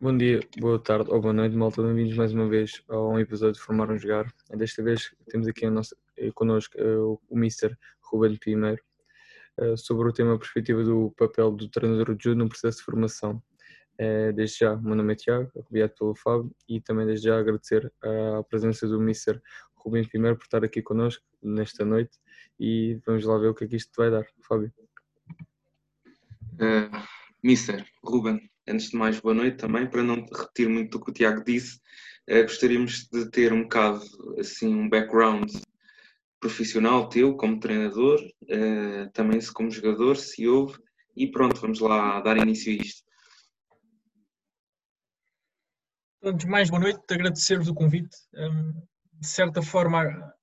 Bom dia, boa tarde ou boa noite, malta. Bem-vindos mais uma vez a um episódio de Formar um Jogar. Desta vez temos aqui a nossa, eh, connosco eh, o Mr. Ruben Primeiro eh, sobre o tema perspectiva do papel do treinador adjunto no processo de formação. Desde já, meu nome é Tiago, acompanhado pelo Fábio, e também desde já agradecer a presença do Mr. Ruben Primeiro por estar aqui connosco nesta noite e vamos lá ver o que é que isto vai dar. Fábio. Uh, Mr. Ruben, antes de mais, boa noite também. Para não repetir muito do que o Tiago disse, uh, gostaríamos de ter um bocado, assim, um background profissional teu como treinador, uh, também como jogador, se houve, e pronto, vamos lá dar início a isto. Antes de mais, boa noite, agradecer-vos o convite. Um, de certa forma,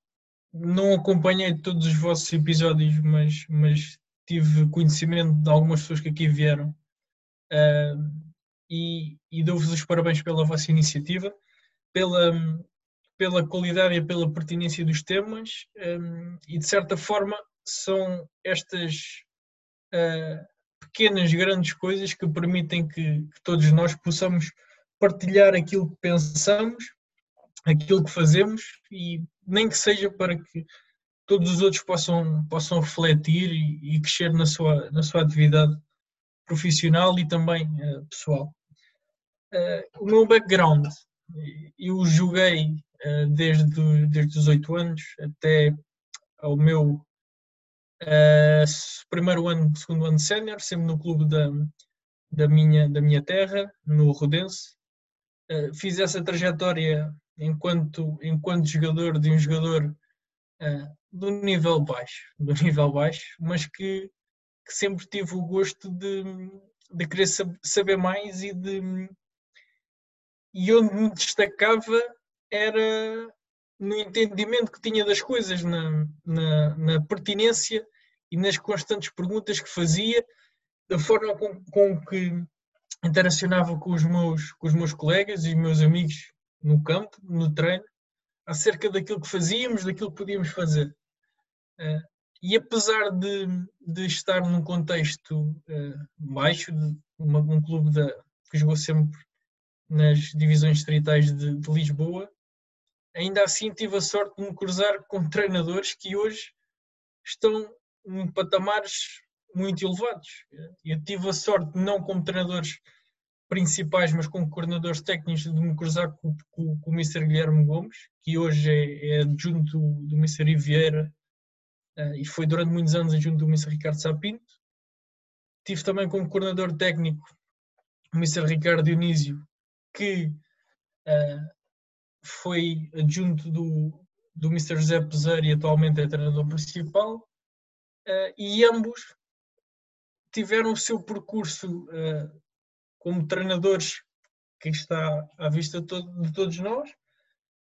não acompanhei todos os vossos episódios, mas, mas tive conhecimento de algumas pessoas que aqui vieram uh, e, e dou-vos os parabéns pela vossa iniciativa, pela, pela qualidade e pela pertinência dos temas um, e de certa forma são estas uh, pequenas, grandes coisas que permitem que, que, todos nós possamos partilhar aquilo que pensamos, aquilo que fazemos e nem que seja para que todos os outros possam, possam refletir e, e crescer na sua, na sua atividade profissional e também uh, pessoal. Uh, o meu background, eu joguei uh, desde, desde os 8 anos até ao meu primeiro ano, segundo ano de sénior, sempre no clube da, da, minha, da minha terra, no Rodense. fiz essa trajetória enquanto, enquanto jogador de um jogador do nível baixo, do nível baixo, mas que que sempre tive o gosto de, de querer saber mais e de e onde me destacava era no entendimento que tinha das coisas, na, na, na pertinência e nas constantes perguntas que fazia, da forma com, com que interacionava com os, meus, com os meus colegas e meus amigos no campo, no treino, acerca daquilo que fazíamos, daquilo que podíamos fazer. E apesar de, de estar num contexto uh, baixo, de uma, um clube da, que jogou sempre nas divisões distritais de, de, Lisboa, ainda assim tive a sorte de me cruzar com treinadores que hoje estão em patamares muito elevados. Eu tive a sorte, não como treinadores principais, mas como coordenadores técnicos, de me cruzar com, com, com o Mr. Guilherme Gomes, que hoje é, é adjunto do, Mr. Riviera uh, e foi durante muitos anos junto do Mr. Ricardo Sapinto. Tive também como coordenador técnico o Mr. Ricardo Dionísio, que uh, foi adjunto do, do Mr. José Peseiro e atualmente é treinador principal. Uh, e ambos tiveram o seu percurso como treinadores que está à vista de todos nós,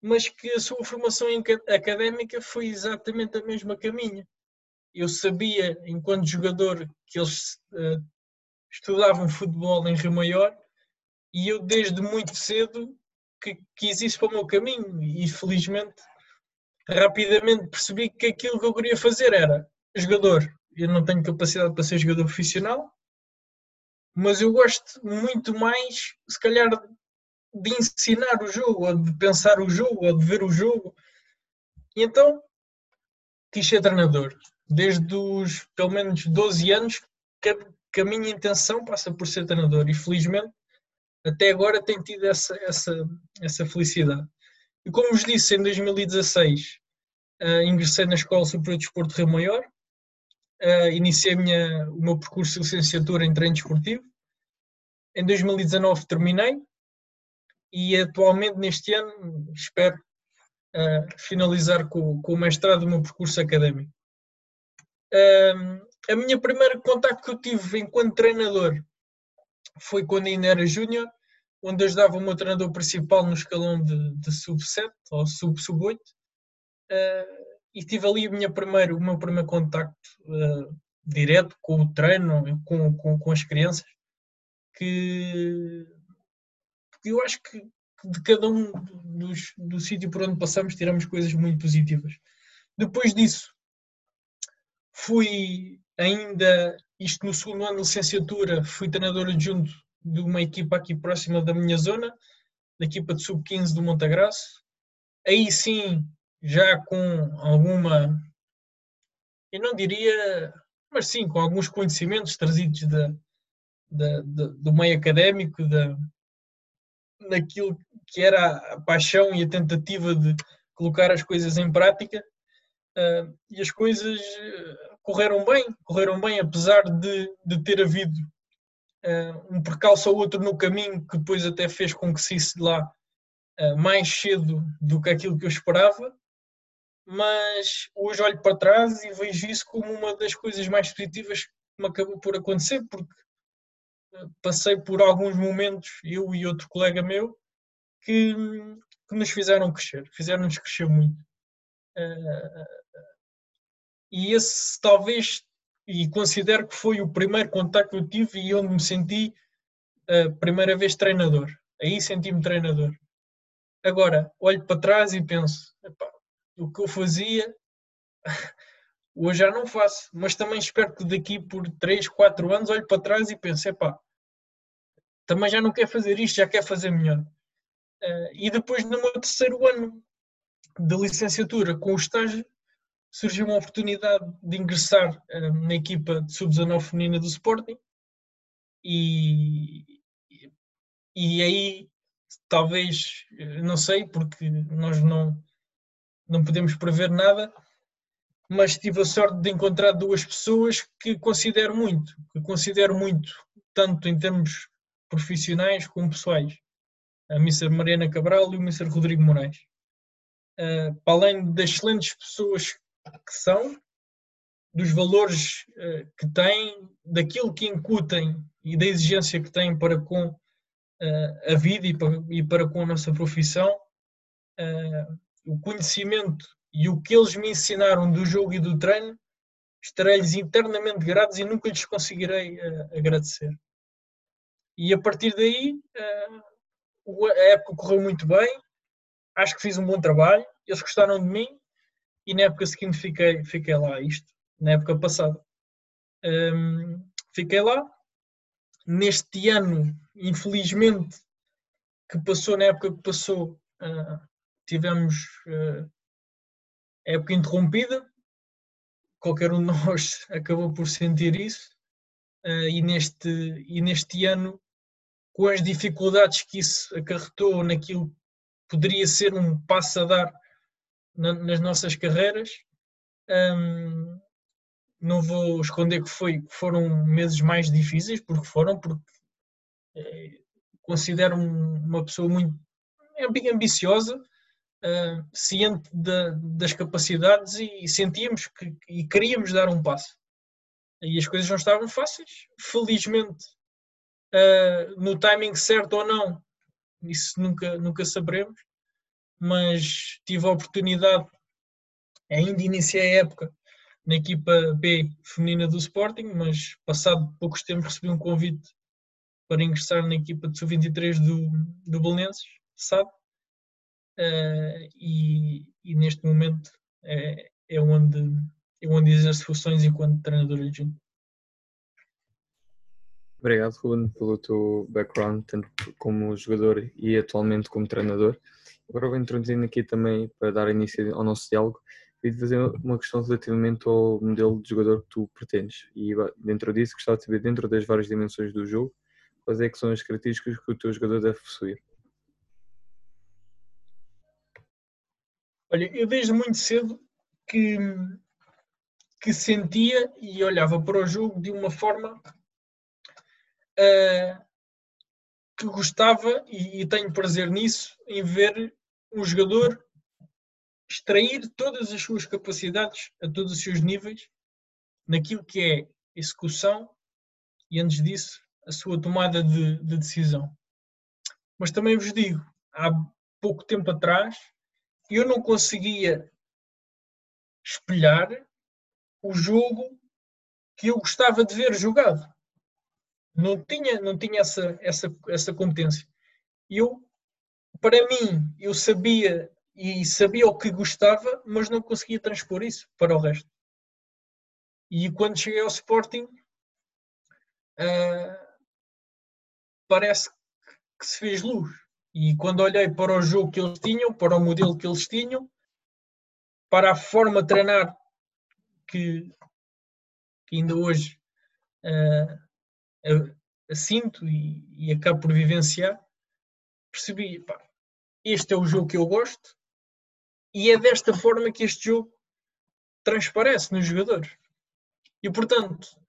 mas que a sua formação académica foi exatamente a mesma minha. Eu sabia, enquanto jogador, que eles uh, estudavam futebol em Rio Maior e eu, desde muito cedo, que quis isso para o meu caminho e, felizmente, rapidamente percebi que aquilo que eu queria fazer era jogador. Eu não tenho capacidade para ser jogador profissional, mas eu gosto muito mais, se calhar, de ensinar o jogo, de pensar o jogo, de ver o jogo. E então quis ser treinador. Desde os pelo menos 12 anos que, que a minha intenção passa por ser treinador e felizmente até agora tenho tido essa, essa, essa felicidade. E como vos disse, em 2016 uh, eh, ingressei na Escola Superior de Desporto Rio Maior, uh, iniciei minha, o meu percurso de licenciatura em treino desportivo. Em 2019 terminei, e atualmente neste ano espero uh, finalizar com, com o mestrado do meu percurso académico. A minha primeira contacto que eu tive enquanto treinador foi quando ainda era júnior, onde ajudava o meu treinador principal no escalão de, de sub-7 ou sub-sub-8 uh, e tive ali a minha primeira, o meu primeiro contacto uh, direto com o treino, com, com, com as crianças, que eu acho que de cada um dos, do sítio por onde passamos tiramos coisas muito positivas. Depois disso, fui ainda, isto no segundo ano de licenciatura, fui treinador adjunto de uma equipa aqui próxima da minha zona, da equipa de sub-15 do Montagraço. Aí sim, já com alguma, eu não diria, mas sim, com alguns conhecimentos trazidos da, da, da, do meio académico, da, daquilo que era a paixão e a tentativa de colocar as coisas em prática. Uh, e as coisas correram bem, correram bem, apesar de, de ter havido uh, um percalço ou outro no caminho que depois até fez com que saísse de lá uh, mais cedo do que aquilo que eu esperava. Mas hoje olho para trás e vejo isso como uma das coisas mais positivas que me acabou por acontecer, porque passei por alguns momentos, eu e outro colega meu, que, que nos fizeram crescer, fizeram-nos crescer muito. e esse talvez e considero que foi o primeiro contacto que eu tive e onde me senti a primeira vez treinador. Aí senti-me treinador. Agora, olho para trás e penso, o que eu fazia hoje já não faço, mas também espero que daqui por 3, 4 anos olhe para trás e pense, epá, também já não quer fazer isto, já quer fazer melhor. Uh, e depois no meu terceiro ano de licenciatura com o estágio, surgiu uma oportunidade de ingressar uh, na equipa de sub-19 feminina do Sporting e, e aí talvez, eh, não sei, porque nós não, não podemos prever nada, mas tive a sorte de encontrar duas pessoas que considero muito, que considero muito, tanto em termos profissionais como pessoais, a Mr. Mariana Cabral e o Mr. Rodrigo Moraes. Uh, para além das excelentes pessoas que são, dos valores uh, que têm, daquilo que incutem e da exigência que têm para com uh, a vida e para, e para, com a nossa profissão, o conhecimento e o que eles me ensinaram do jogo e do treino, estarei-lhes eternamente gratos e nunca lhes conseguirei agradecer. E a partir daí, a época correu muito bem, acho que fiz um bom trabalho, eles gostaram de mim e na época seguinte fiquei, fiquei lá, isto, na época passada. Um, fiquei lá. Neste ano, infelizmente, que passou, na época que passou, uh, tivemos uh, época interrompida. Qualquer um de nós acabou por sentir isso. Uh, e, neste, e neste ano, com as dificuldades que isso acarretou naquilo que poderia ser um passo a dar na, nas nossas carreiras. Um, não vou esconder que foi, foram meses mais difíceis, porque foram, porque é, considero uma pessoa muito ambiciosa, uh, ciente das capacidades e, e sentíamos que e queríamos dar um passo. E as coisas não estavam fáceis. Felizmente, uh, no timing certo ou não, isso nunca, nunca saberemos mas tive a oportunidade, ainda iniciei a época na equipa B feminina do Sporting, mas passado poucos tempos recebi um convite para ingressar na equipa de sub-23 do, do Belenenses, sabe? Uh, e, e, neste momento é, é, onde, é onde exerço funções enquanto treinador adjunto. Obrigado, Ruben, pelo teu background, tanto como jogador e atualmente como treinador. Agora vou introduzindo aqui também, para dar início ao nosso diálogo, e fazer uma questão relativamente ao modelo de jogador que tu pretendes. E dentro disso, gostava de saber, dentro das várias dimensões do jogo, quais é que são as características que o teu jogador deve possuir? Olha, eu desde muito cedo que, que sentia e olhava para o jogo de uma forma uh, que gostava e, e tenho prazer nisso, em ver um jogador extrair todas as suas capacidades a todos os seus níveis naquilo que é execução e, antes disso, a sua tomada de, de decisão. Mas também vos digo, há pouco tempo atrás, eu não conseguia espelhar o jogo que eu gostava de ver jogado não tinha, não tinha essa, essa, essa competência. Eu, para mim, eu sabia e sabia o que gostava, mas não conseguia transpor isso para o resto. E quando cheguei ao Sporting, uh, parece que se fez luz. E quando olhei para o jogo que eles tinham, para o modelo que eles tinham, para a forma de treinar que, que ainda hoje uh, sinto e, e acabo por vivenciar, percebi, pá, este é o jogo que eu gosto e é desta forma que este jogo transparece nos jogadores. E portanto,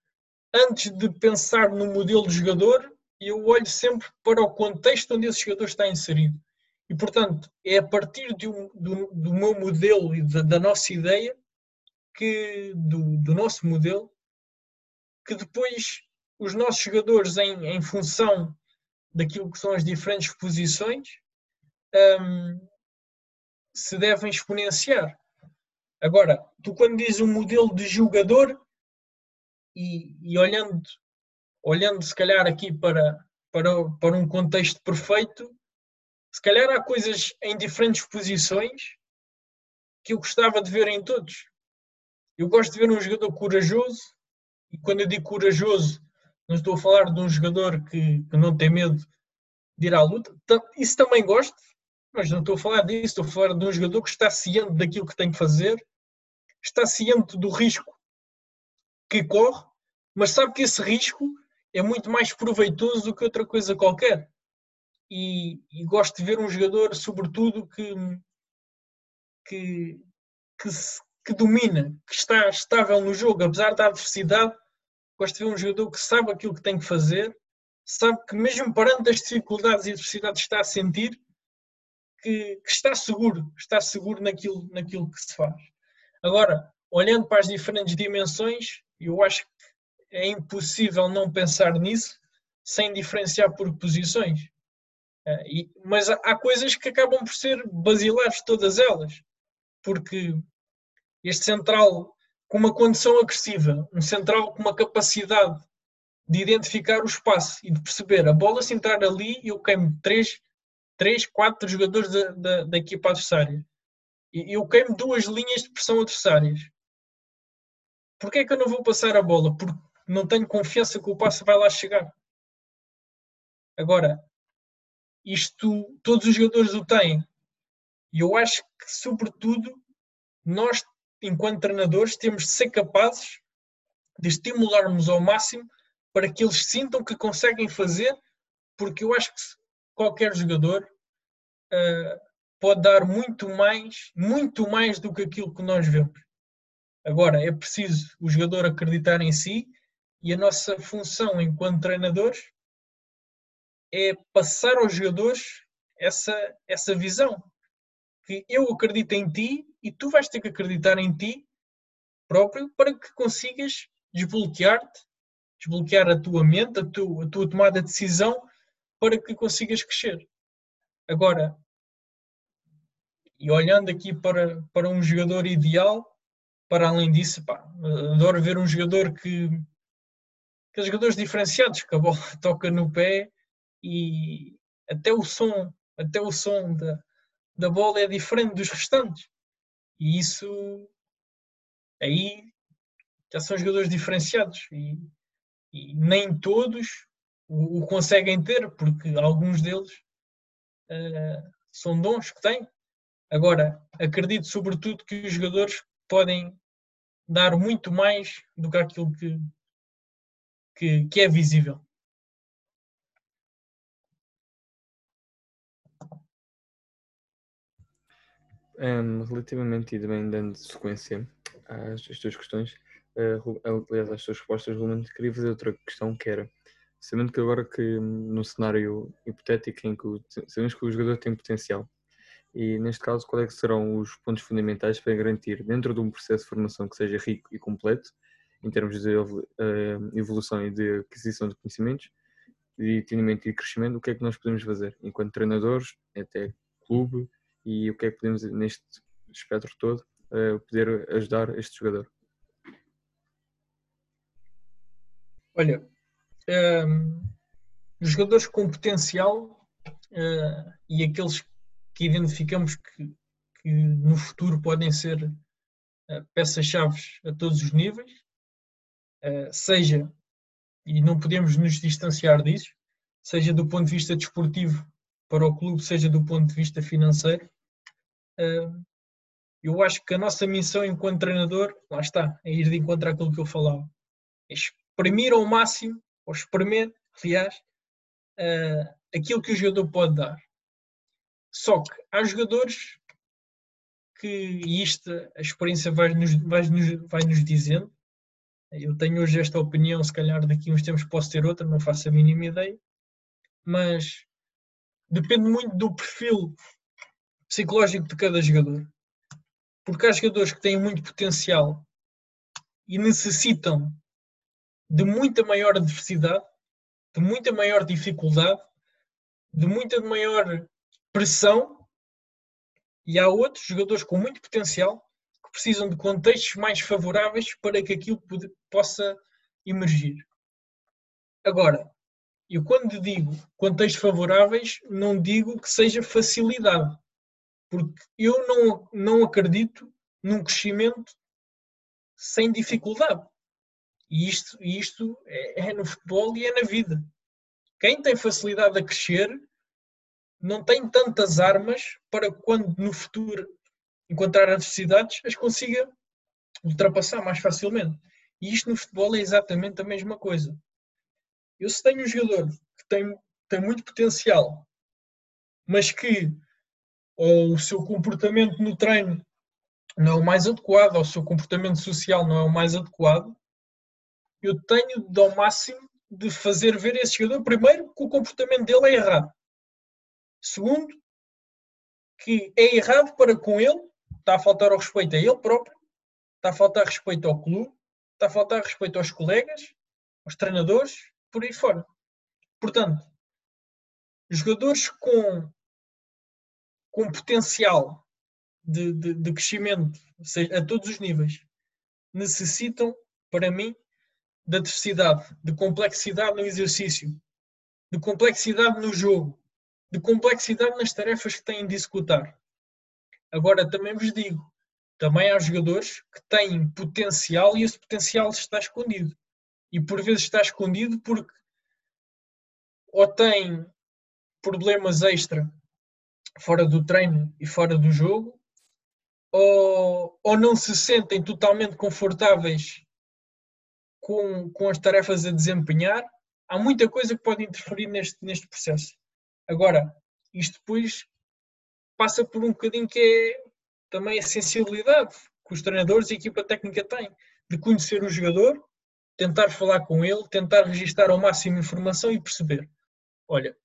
antes de pensar no modelo de jogador, eu olho sempre para o contexto onde esse jogador está inserido. E portanto, é a partir um, do, do, meu modelo e da, da nossa ideia, que, do, do, nosso modelo, que depois os nossos jogadores, em, em função daquilo que são as diferentes posições, um, se devem exponenciar. Agora, tu quando dizes um modelo de jogador e, e olhando, olhando se calhar aqui para, para, para um contexto perfeito, se calhar há coisas em diferentes posições que eu gostava de ver em todos. Eu gosto de ver um jogador corajoso, e quando eu digo corajoso, não estou a falar de um jogador que, que não tem medo de ir à luta. Isso também gosto, mas não estou a falar disso. Estou a falar de um jogador que está ciente daquilo que tem que fazer, está ciente do risco que corre, mas sabe que esse risco é muito mais proveitoso do que outra coisa qualquer. E, e gosto de ver um jogador, sobretudo, que, que, que, que domina, que está estável no jogo, apesar da adversidade, Gosto de ver um jogador que sabe aquilo que tem que fazer, sabe que mesmo perante as dificuldades e adversidades está a sentir que, que, está seguro, está seguro naquilo, naquilo que se faz. Agora, olhando para as diferentes dimensões, eu acho que é impossível não pensar nisso sem diferenciar por posições. E, mas há, há, coisas que acabam por ser basilares todas elas, porque este central com uma condição agressiva, um central com uma capacidade de identificar o espaço e de perceber a bola se entrar ali, eu queimo 3, 3 4 jogadores da, da, da equipa adversária. E eu queimo duas linhas de pressão adversárias. Porquê é que eu não vou passar a bola? Porque não tenho confiança que o passe vai lá chegar. Agora, isto todos os jogadores o têm. E eu acho que, sobretudo, nós enquanto treinadores, temos de ser capazes de estimularmos ao máximo para que eles sintam que conseguem fazer, porque eu acho que qualquer jogador uh, pode dar muito mais, muito mais do que aquilo que nós vemos. Agora, é preciso o jogador acreditar em si e a nossa função enquanto treinadores é passar aos jogadores essa, essa visão. Que eu acredito em ti e tu vais ter que acreditar em ti próprio para que consigas desbloquear-te, desbloquear a tua mente, a tua, a tua tomada de decisão para que consigas crescer. Agora, e olhando aqui para, para um jogador ideal, para além disso, pá, adoro ver um jogador que. Aqueles jogadores diferenciados, que a bola toca no pé e até o som, até o som da, da bola é diferente dos restantes. E isso aí já são jogadores diferenciados e, e nem todos o, o, conseguem ter, porque alguns deles uh, são dons que têm. Agora, acredito sobretudo que os jogadores podem dar muito mais do que aquilo que, que, que é visível. Um, relativamente e também dando sequência às, às tuas questões, uh, aliás, às tuas respostas, Ruben, queria fazer outra questão que era, sabendo que agora que no cenário hipotético em que o, sabemos que o jogador tem potencial, e neste caso, quais é serão os pontos fundamentais para garantir, dentro de um processo de formação que seja rico e completo, em termos de uh, evolução e de aquisição de conhecimentos, de entendimento e crescimento, o que é que nós podemos fazer enquanto treinadores, até clube, e o que é que podemos, neste espectro todo, uh, poder ajudar este jogador? Olha, um, ehm, jogadores com potencial uh, e aqueles que identificamos que, que no futuro podem ser uh, peças-chave a todos os níveis, seja, e não podemos nos distanciar disso, seja do ponto de vista desportivo para o clube, seja do ponto de vista financeiro. Eu acho que a nossa missão enquanto treinador, lá está, é ir de encontro àquilo que eu falava. É exprimir ao máximo, ou espremer, aliás, aquilo que o jogador pode dar. Só que há jogadores que, e isto a experiência vai-nos vai -nos, vai -nos dizendo, eu tenho hoje esta opinião, se calhar daqui a uns tempos posso ter outra, não faço a mínima ideia, mas depende muito do perfil psicológico de cada jogador. Porque há jogadores que têm muito potencial e necessitam de muita maior adversidade, de muita maior dificuldade, de muita maior pressão, e há outros jogadores com muito potencial precisam de contextos mais favoráveis para que aquilo possa emergir. Agora, eu quando digo contextos favoráveis, não digo que seja facilidade, porque eu não, não acredito num crescimento sem dificuldade. E isto, isto é, é no futebol e é na vida. Quem tem facilidade a crescer não tem tantas armas para quando no futuro encontrar adversidades as consiga ultrapassar mais facilmente. E isto no futebol é exatamente a mesma coisa. Eu se tenho um jogador que tem, tem muito potencial, mas que o seu comportamento no treino não é o mais adequado, ou o seu comportamento social não é o mais adequado, eu tenho de ao máximo de fazer ver esse jogador, primeiro, que o comportamento dele é errado. Segundo, que é errado para com ele, está a faltar ao respeito a ele próprio, está a faltar respeito ao clube, está a faltar respeito aos colegas, aos treinadores, por aí fora. Portanto, jogadores com, com potencial de, de, de crescimento seja, a todos os níveis necessitam, para mim, de adversidade, de complexidade no exercício, de complexidade no jogo, de complexidade nas tarefas que têm de executar. Agora, também vos digo, também há jogadores que têm potencial e esse potencial está escondido. E por vezes está escondido porque ou têm problemas extra fora do treino e fora do jogo, ou, ou não se sentem totalmente confortáveis com, com as tarefas a desempenhar. Há muita coisa que pode interferir neste, neste processo. Agora, isto depois passa por um bocadinho que é também a sensibilidade que os treinadores e a equipa técnica têm de conhecer o jogador, tentar falar com ele, tentar registar ao máximo informação e perceber: olha,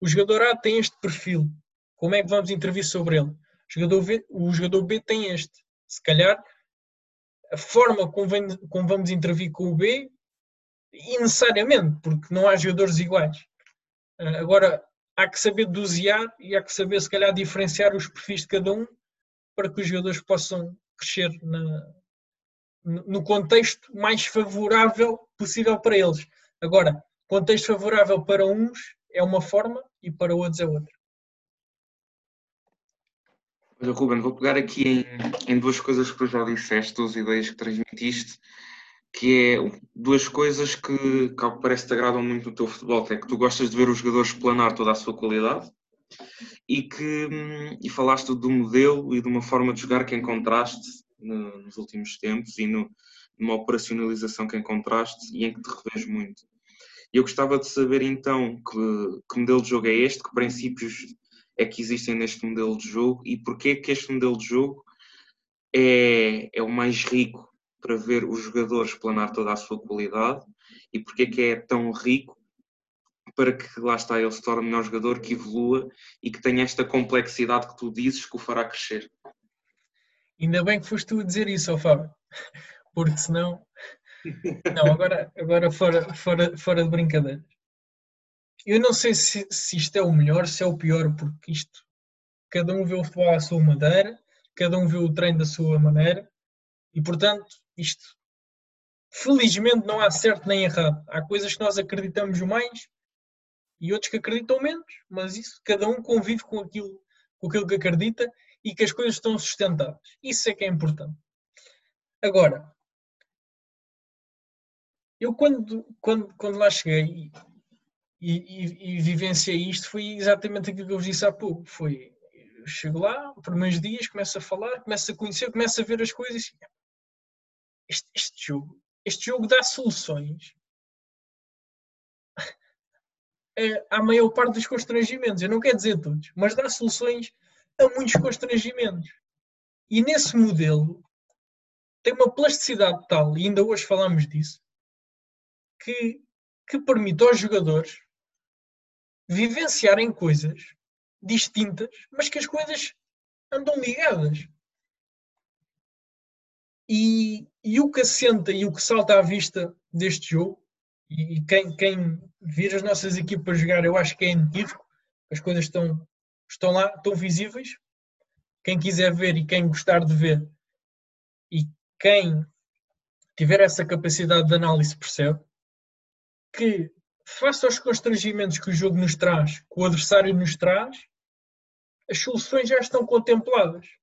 o jogador A tem este perfil, como é que vamos intervir sobre ele? O jogador, v, o jogador B tem este. Se calhar a forma como, vem, como vamos intervir com o B, necessariamente, porque não há jogadores iguais. Agora, há que saber dosear e há que saber, se calhar, diferenciar os perfis de cada um para que os jogadores possam crescer na, no contexto mais favorável possível para eles. Agora, contexto favorável para uns é uma forma e para outros é outra. Olha, Ruben, vou pegar aqui em, em duas coisas que tu já disseste, duas ideias que transmitiste que é duas coisas que, que ao que parece te agradam muito no teu futebol, é que tu gostas de ver os jogadores planar toda a sua qualidade e que e falaste do modelo e de uma forma de jogar que encontraste no, nos últimos tempos e no, numa operacionalização que encontraste e em que te revês muito. Eu gostava de saber então que, que modelo de jogo é este, que princípios é que existem neste modelo de jogo e porquê que este modelo de jogo é, é o mais rico para ver os jogadores planar toda a sua qualidade e porque é que é tão rico para que lá está ele se torne melhor jogador, que evolua e que tenha esta complexidade que tu dizes que o fará crescer. Ainda bem que foste tu a dizer isso, Fábio, porque senão. Não, agora, agora fora, fora, fora de brincadeira. Eu não sei se, se isto é o melhor, se é o pior, porque isto cada um vê o futebol à sua maneira, cada um vê o treino da sua maneira, e portanto isto, felizmente, não há certo nem errado. Há coisas que nós acreditamos mais e outros que acreditam menos, mas isso cada um convive com aquilo, com aquilo que acredita e que as coisas estão sustentadas. Isso é que é importante. Agora, eu quando, quando, quando lá cheguei, e, e, e vivenciei isto foi exatamente aquilo que eu vos disse há pouco. Foi, chego lá, primeiros dias, começo a falar, começo a conhecer, começo a ver as coisas. Este, este jogo, este jogo dá soluções à maior parte dos constrangimentos. Eu não quero dizer todos, mas dá soluções a muitos constrangimentos. E nesse modelo tem uma plasticidade tal, e ainda hoje falamos disso, que, que permite aos jogadores vivenciarem coisas distintas, mas que as coisas andam ligadas. E, e o que assenta e o que salta à vista deste jogo, e quem, quem vir as nossas equipas jogar, eu acho que é inequívoco, as coisas estão, estão lá, estão visíveis. Quem quiser ver e quem gostar de ver, e quem tiver essa capacidade de análise percebe que, face aos constrangimentos que o jogo nos traz, que o adversário nos traz, as soluções já estão contempladas.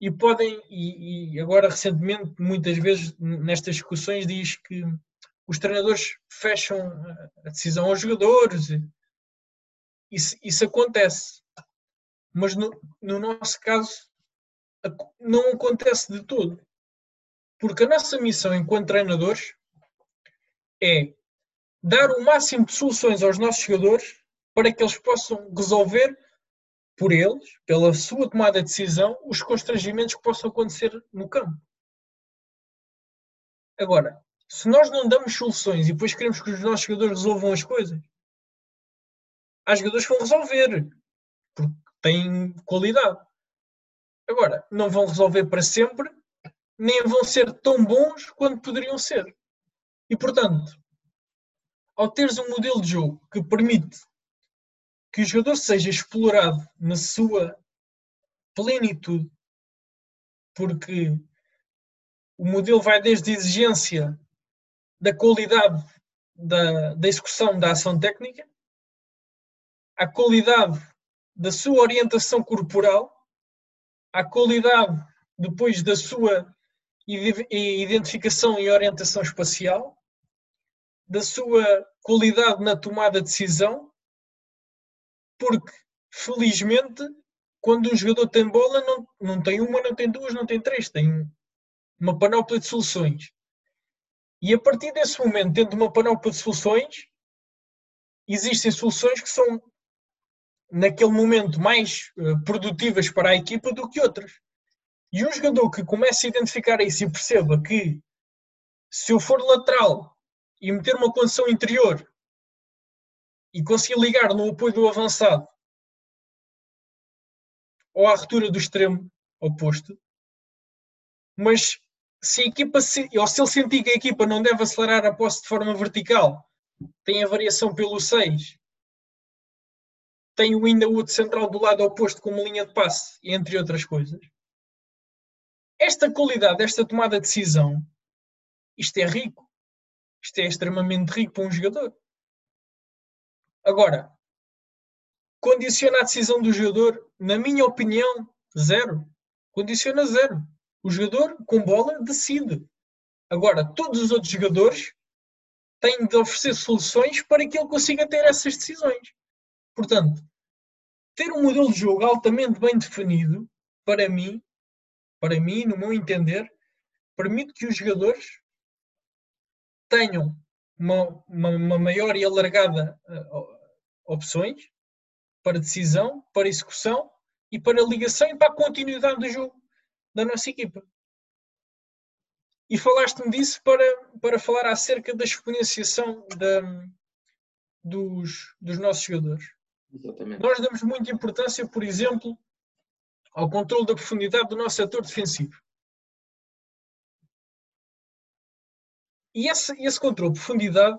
E podem, e, e agora recentemente, muitas vezes nestas discussões, diz que os treinadores fecham a decisão aos jogadores. Isso, isso acontece. Mas no, no nosso caso, não acontece de todo. Porque a nossa missão enquanto treinadores é dar o máximo de soluções aos nossos jogadores para que eles possam resolver por eles, pela sua tomada de decisão, os constrangimentos que possam acontecer no campo. Agora, se nós não damos soluções e depois queremos que os nossos jogadores resolvam as coisas, há jogadores que vão resolver, porque têm qualidade. Agora, não vão resolver para sempre, nem vão ser tão bons quanto poderiam ser. E, portanto, ao teres um modelo de jogo que permite que o jogador seja explorado na sua plenitude, porque o modelo vai desde a exigência da qualidade da, da execução da ação técnica, à qualidade da sua orientação corporal, à qualidade depois da sua identificação e orientação espacial, da sua qualidade na tomada de decisão, porque felizmente quando um jogador tem bola não, não tem uma, não tem duas, não tem três, tem uma panóplia de soluções. E a partir desse momento, de uma panóplia de soluções, existem soluções que são, naquele momento, mais uh, produtivas para a equipa do que outras. E um jogador que comece a identificar isso e perceba que se eu for lateral e meter uma condição interior e conseguir ligar no apoio do avançado ou à ruptura do extremo oposto, mas se a equipa, ou se ele sentir que a equipa não deve acelerar a posse de forma vertical, tem a variação pelo 6, tem ainda o central do lado oposto com uma linha de passe, entre outras coisas. Esta qualidade, esta tomada de decisão, isto é rico. Isto é extremamente rico para um jogador. Agora, condiciona a decisão do jogador, na minha opinião, zero. Condiciona zero. O jogador com bola decide. Agora, todos os outros jogadores têm de oferecer soluções para que ele consiga ter essas decisões. Portanto, ter um modelo de jogo altamente bem definido, para mim, para mim, no meu entender, permite que os jogadores tenham uma, uma, uma maior e alargada uh, opções para decisão, para execução e para ligação e para a continuidade do jogo da nossa equipa. E falaste-me disso para, para falar acerca da exponenciação da, dos, dos nossos jogadores. Exatamente. Nós damos muita importância, por exemplo, ao controle da profundidade do nosso setor defensivo. E esse, esse controle de profundidade,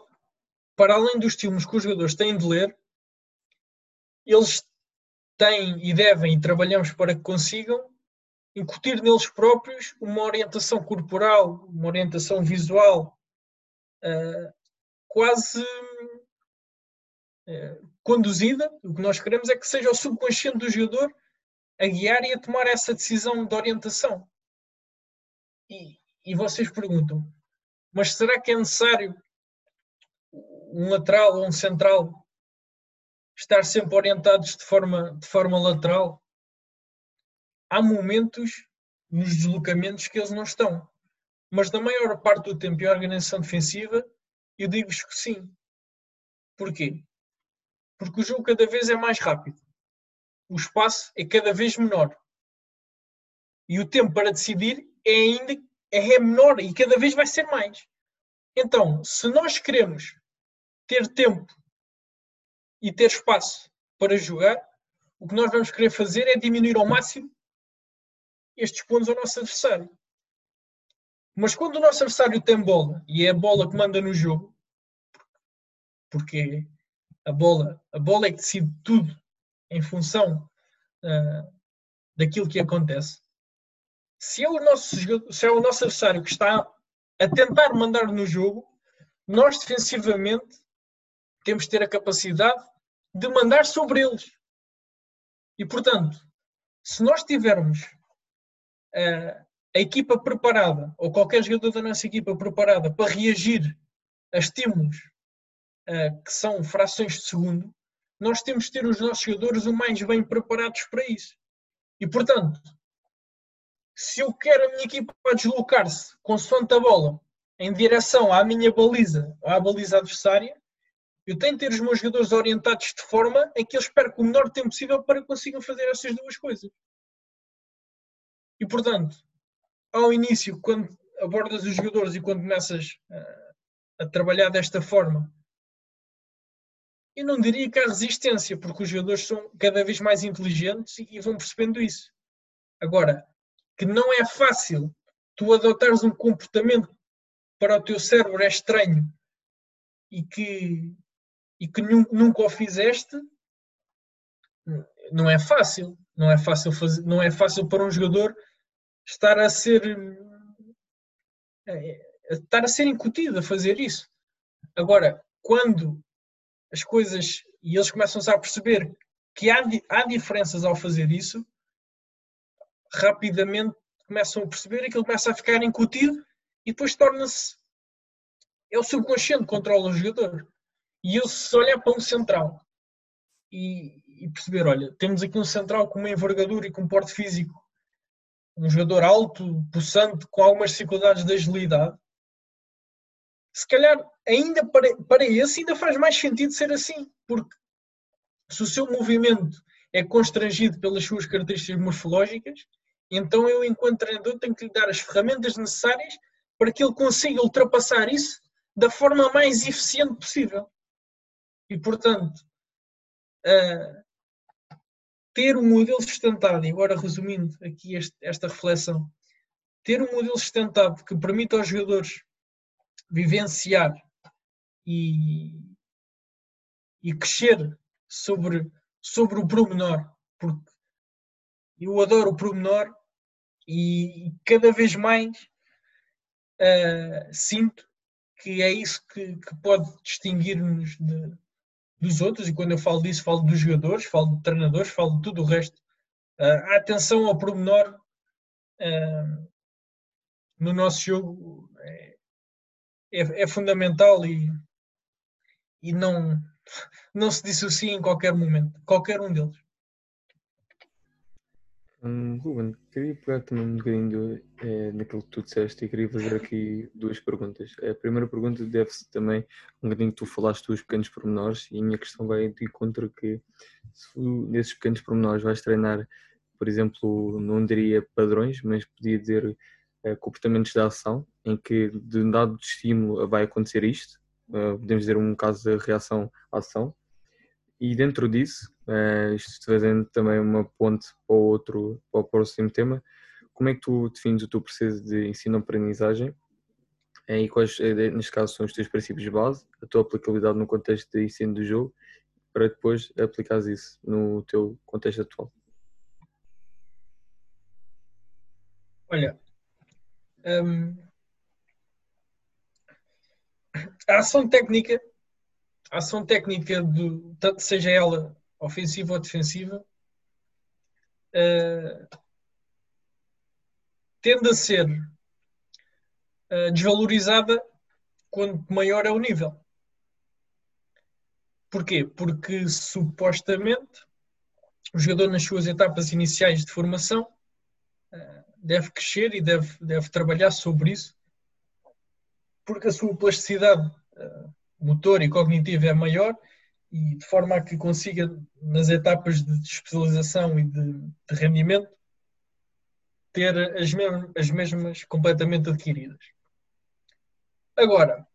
para além dos estímulos que os jogadores têm de ler, eles têm e devem, e trabalhamos para que consigam, incutir neles próprios uma orientação corporal, uma orientação visual uh, quase uh, conduzida. O que nós queremos é que seja o subconsciente do jogador a guiar e a tomar essa decisão de orientação. E, e vocês perguntam, mas será que é necessário um lateral ou um central estar sempre orientados de forma, de forma lateral, há momentos nos deslocamentos que eles não estão. Mas na maior parte do tempo em organização defensiva, eu digo-vos que sim. Porquê? Porque o jogo cada vez é mais rápido. O espaço é cada vez menor. E o tempo para decidir é ainda é menor e cada vez vai ser mais. Então, se nós queremos ter tempo e ter espaço para jogar, o que nós vamos querer fazer é diminuir ao máximo estes pontos ao nosso adversário. Mas quando o nosso adversário tem bola e é a bola que manda no jogo, porque a bola, a bola é que decide tudo em função uh, daquilo que acontece. Se é, o nosso, se é o nosso adversário que está a tentar mandar no jogo, nós defensivamente temos de ter a capacidade de mandar sobre eles. E portanto, se nós tivermos uh, a equipa preparada, ou qualquer jogador da nossa equipa preparada para reagir a estímulos uh, que são frações de segundo, nós temos de ter os nossos jogadores o mais bem preparados para isso. E portanto, se eu quero a minha equipa deslocar-se consoante a bola em direção à minha baliza ou à baliza adversária, eu tenho de ter os meus jogadores orientados de forma em que eles percam o menor tempo possível para que consigam fazer essas duas coisas. E portanto, ao início, quando abordas os jogadores e quando começas a, a trabalhar desta forma, eu não diria que há resistência, porque os jogadores são cada vez mais inteligentes e vão percebendo isso. Agora, que não é fácil tu adotares um comportamento para o teu cérebro é estranho e que, e que nunca o fizeste, não é fácil. Não é fácil, fazer, não é fácil para um jogador estar a ser é, estar a ser incutido a fazer isso. Agora, quando as coisas e eles começam a perceber que há, há diferenças ao fazer isso, rapidamente começam a perceber aquilo começa a ficar incutido e depois torna-se. É o subconsciente que controla o jogador. E eu, se olhar para um central e, e, perceber, olha, temos aqui um central com uma envergadura e com um porte físico, um jogador alto, possante, com algumas dificuldades de agilidade, se calhar ainda para, para esse ainda faz mais sentido ser assim, porque se o seu movimento é constrangido pelas suas características morfológicas, então eu, enquanto treinador, tenho que lhe dar as ferramentas necessárias para que ele consiga ultrapassar isso da forma mais eficiente possível. E, portanto, uh, ter um modelo sustentado, e agora resumindo aqui este, esta reflexão, ter um modelo sustentado que permita aos jogadores vivenciar e, e crescer sobre, sobre o promenor, porque eu adoro o promenor e, cada vez mais uh, sinto que é isso que, que pode distinguir-nos de, dos outros, e quando eu falo disso, falo dos jogadores, falo de treinadores, falo de tudo o resto. Uh, a atenção ao pormenor uh, no nosso jogo é, é, é, fundamental e, e não, não se dissocia em qualquer momento, qualquer um deles. Hum, Ruben, queria pegar também um bocadinho é, naquilo que tu disseste e queria fazer aqui duas perguntas. A primeira pergunta deve-se também um bocadinho que tu falaste dos pequenos pormenores e a minha questão vai de encontro que se nesses pequenos pormenores vais treinar, por exemplo, não diria padrões, mas podia dizer é, comportamentos de ação em que de um dado estímulo vai acontecer isto, uh, podemos dizer um caso de reação à ação, e dentro disso, uh, isto fazendo também uma ponte para o outro, para o próximo tema, como é que tu defines o teu processo de ensino-aprendizagem eh, e quais, eh, neste caso, são os teus princípios de base, a tua aplicabilidade no contexto de ensino do jogo, para depois aplicares isso no teu contexto atual? Olha, hum, a ação técnica a ação técnica, tanto seja ela ofensiva ou defensiva, uh, tende a ser uh, desvalorizada quanto maior é o nível. Porquê? Porque supostamente o jogador nas suas etapas iniciais de formação eh, deve crescer e deve, deve trabalhar sobre isso, porque a sua plasticidade motor e cognitiva é maior e de forma a que consiga, nas etapas de especialização e de, de rendimento, ter as, mesmas, as mesmas completamente adquiridas. Agora,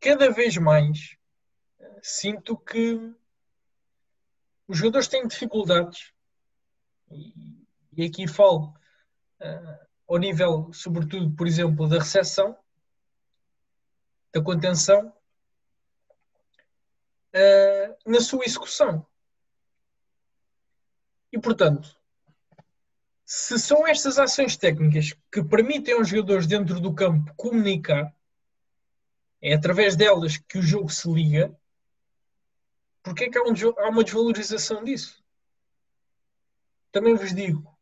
cada vez mais sinto que os jogadores têm dificuldades, e, e aqui falo uh, ao nível, sobretudo, por exemplo, da recepção, da contenção, uh, na sua execução. E, portanto, se são estas ações técnicas que permitem aos jogadores dentro do campo comunicar, é através delas que o jogo se liga, porque é que há, um, há uma desvalorização disso? Também vos digo,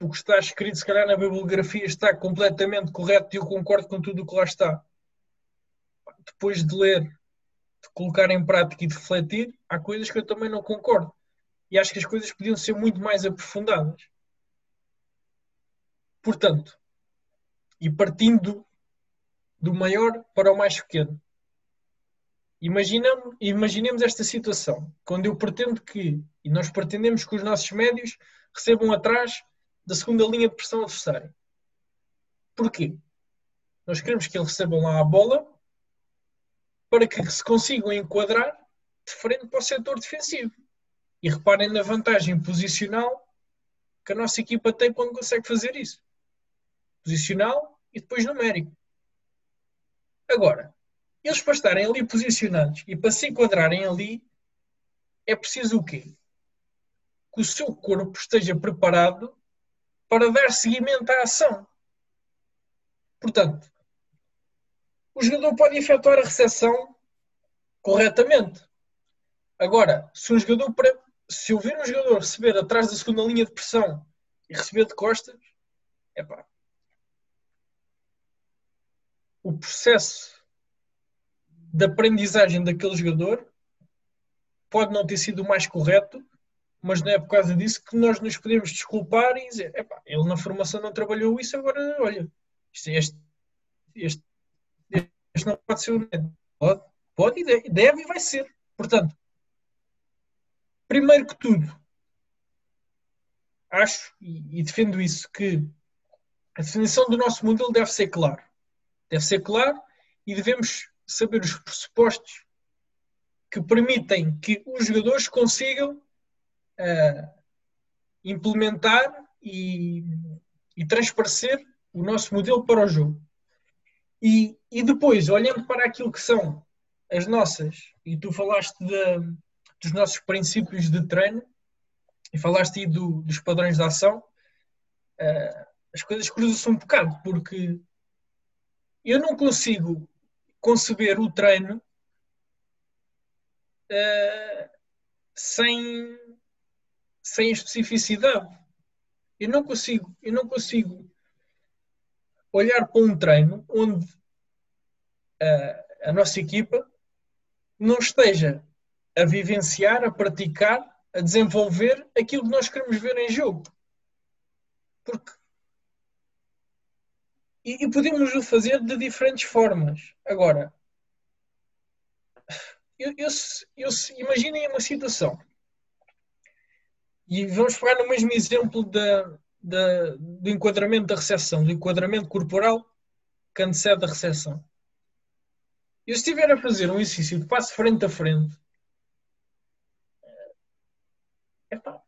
o que está escrito, se calhar, na bibliografia está completamente correto e eu concordo com tudo o que lá está. Depois de ler, de colocar em prática e de refletir, há coisas que eu também não concordo. E acho que as coisas podiam ser muito mais aprofundadas. Portanto, e partindo do maior para o mais pequeno, imaginamos, imaginemos esta situação, quando eu pretendo que, e nós pretendemos que os nossos médios recebam atrás da segunda linha de pressão adversária. Porquê? Nós queremos que eles recebam lá a bola para que se consigam enquadrar de frente para o setor defensivo. E reparem na vantagem posicional que a nossa equipa tem quando consegue fazer isso posicional e depois numérico. Agora, eles para estarem ali posicionados e para se enquadrarem ali, é preciso o quê? Que o seu corpo esteja preparado para dar seguimento à ação. Portanto, o jogador pode efetuar a recepção corretamente. Agora, se um jogador se eu ver um jogador receber atrás da segunda linha de pressão e receber de costas, é pá, o processo de aprendizagem daquele jogador pode não ter sido o mais correto, mas não é por causa disso que nós nos podemos desculpar e dizer, epá, ele na formação não trabalhou isso, agora olha, é este, este, este não pode ser médio. Pode, pode e deve e vai ser. Portanto, primeiro que tudo, acho e, defendo isso que a definição do nosso modelo deve ser clara deve ser claro e devemos saber os pressupostos que permitem que os jogadores consigam uh, implementar e, e, transparecer o nosso modelo para o jogo. E, e, depois, olhando para aquilo que são as nossas, e tu falaste de, dos nossos princípios de treino, e falaste aí do, dos padrões de ação, uh, as coisas cruzam-se um bocado, porque eu não consigo conceber o treino uh, sem, sem especificidade. Eu não consigo, eu não consigo olhar para um treino onde uh, a nossa equipa não esteja a vivenciar, a praticar, a desenvolver aquilo que nós queremos ver em jogo. Porque e, e podemos o fazer de diferentes formas. Agora, eu, eu, eu, imaginem uma situação. E vamos pegar no mesmo exemplo da, da, do enquadramento da recepção, do enquadramento corporal que antecede a. Eu se estiver a fazer um exercício de passo frente a frente, epá,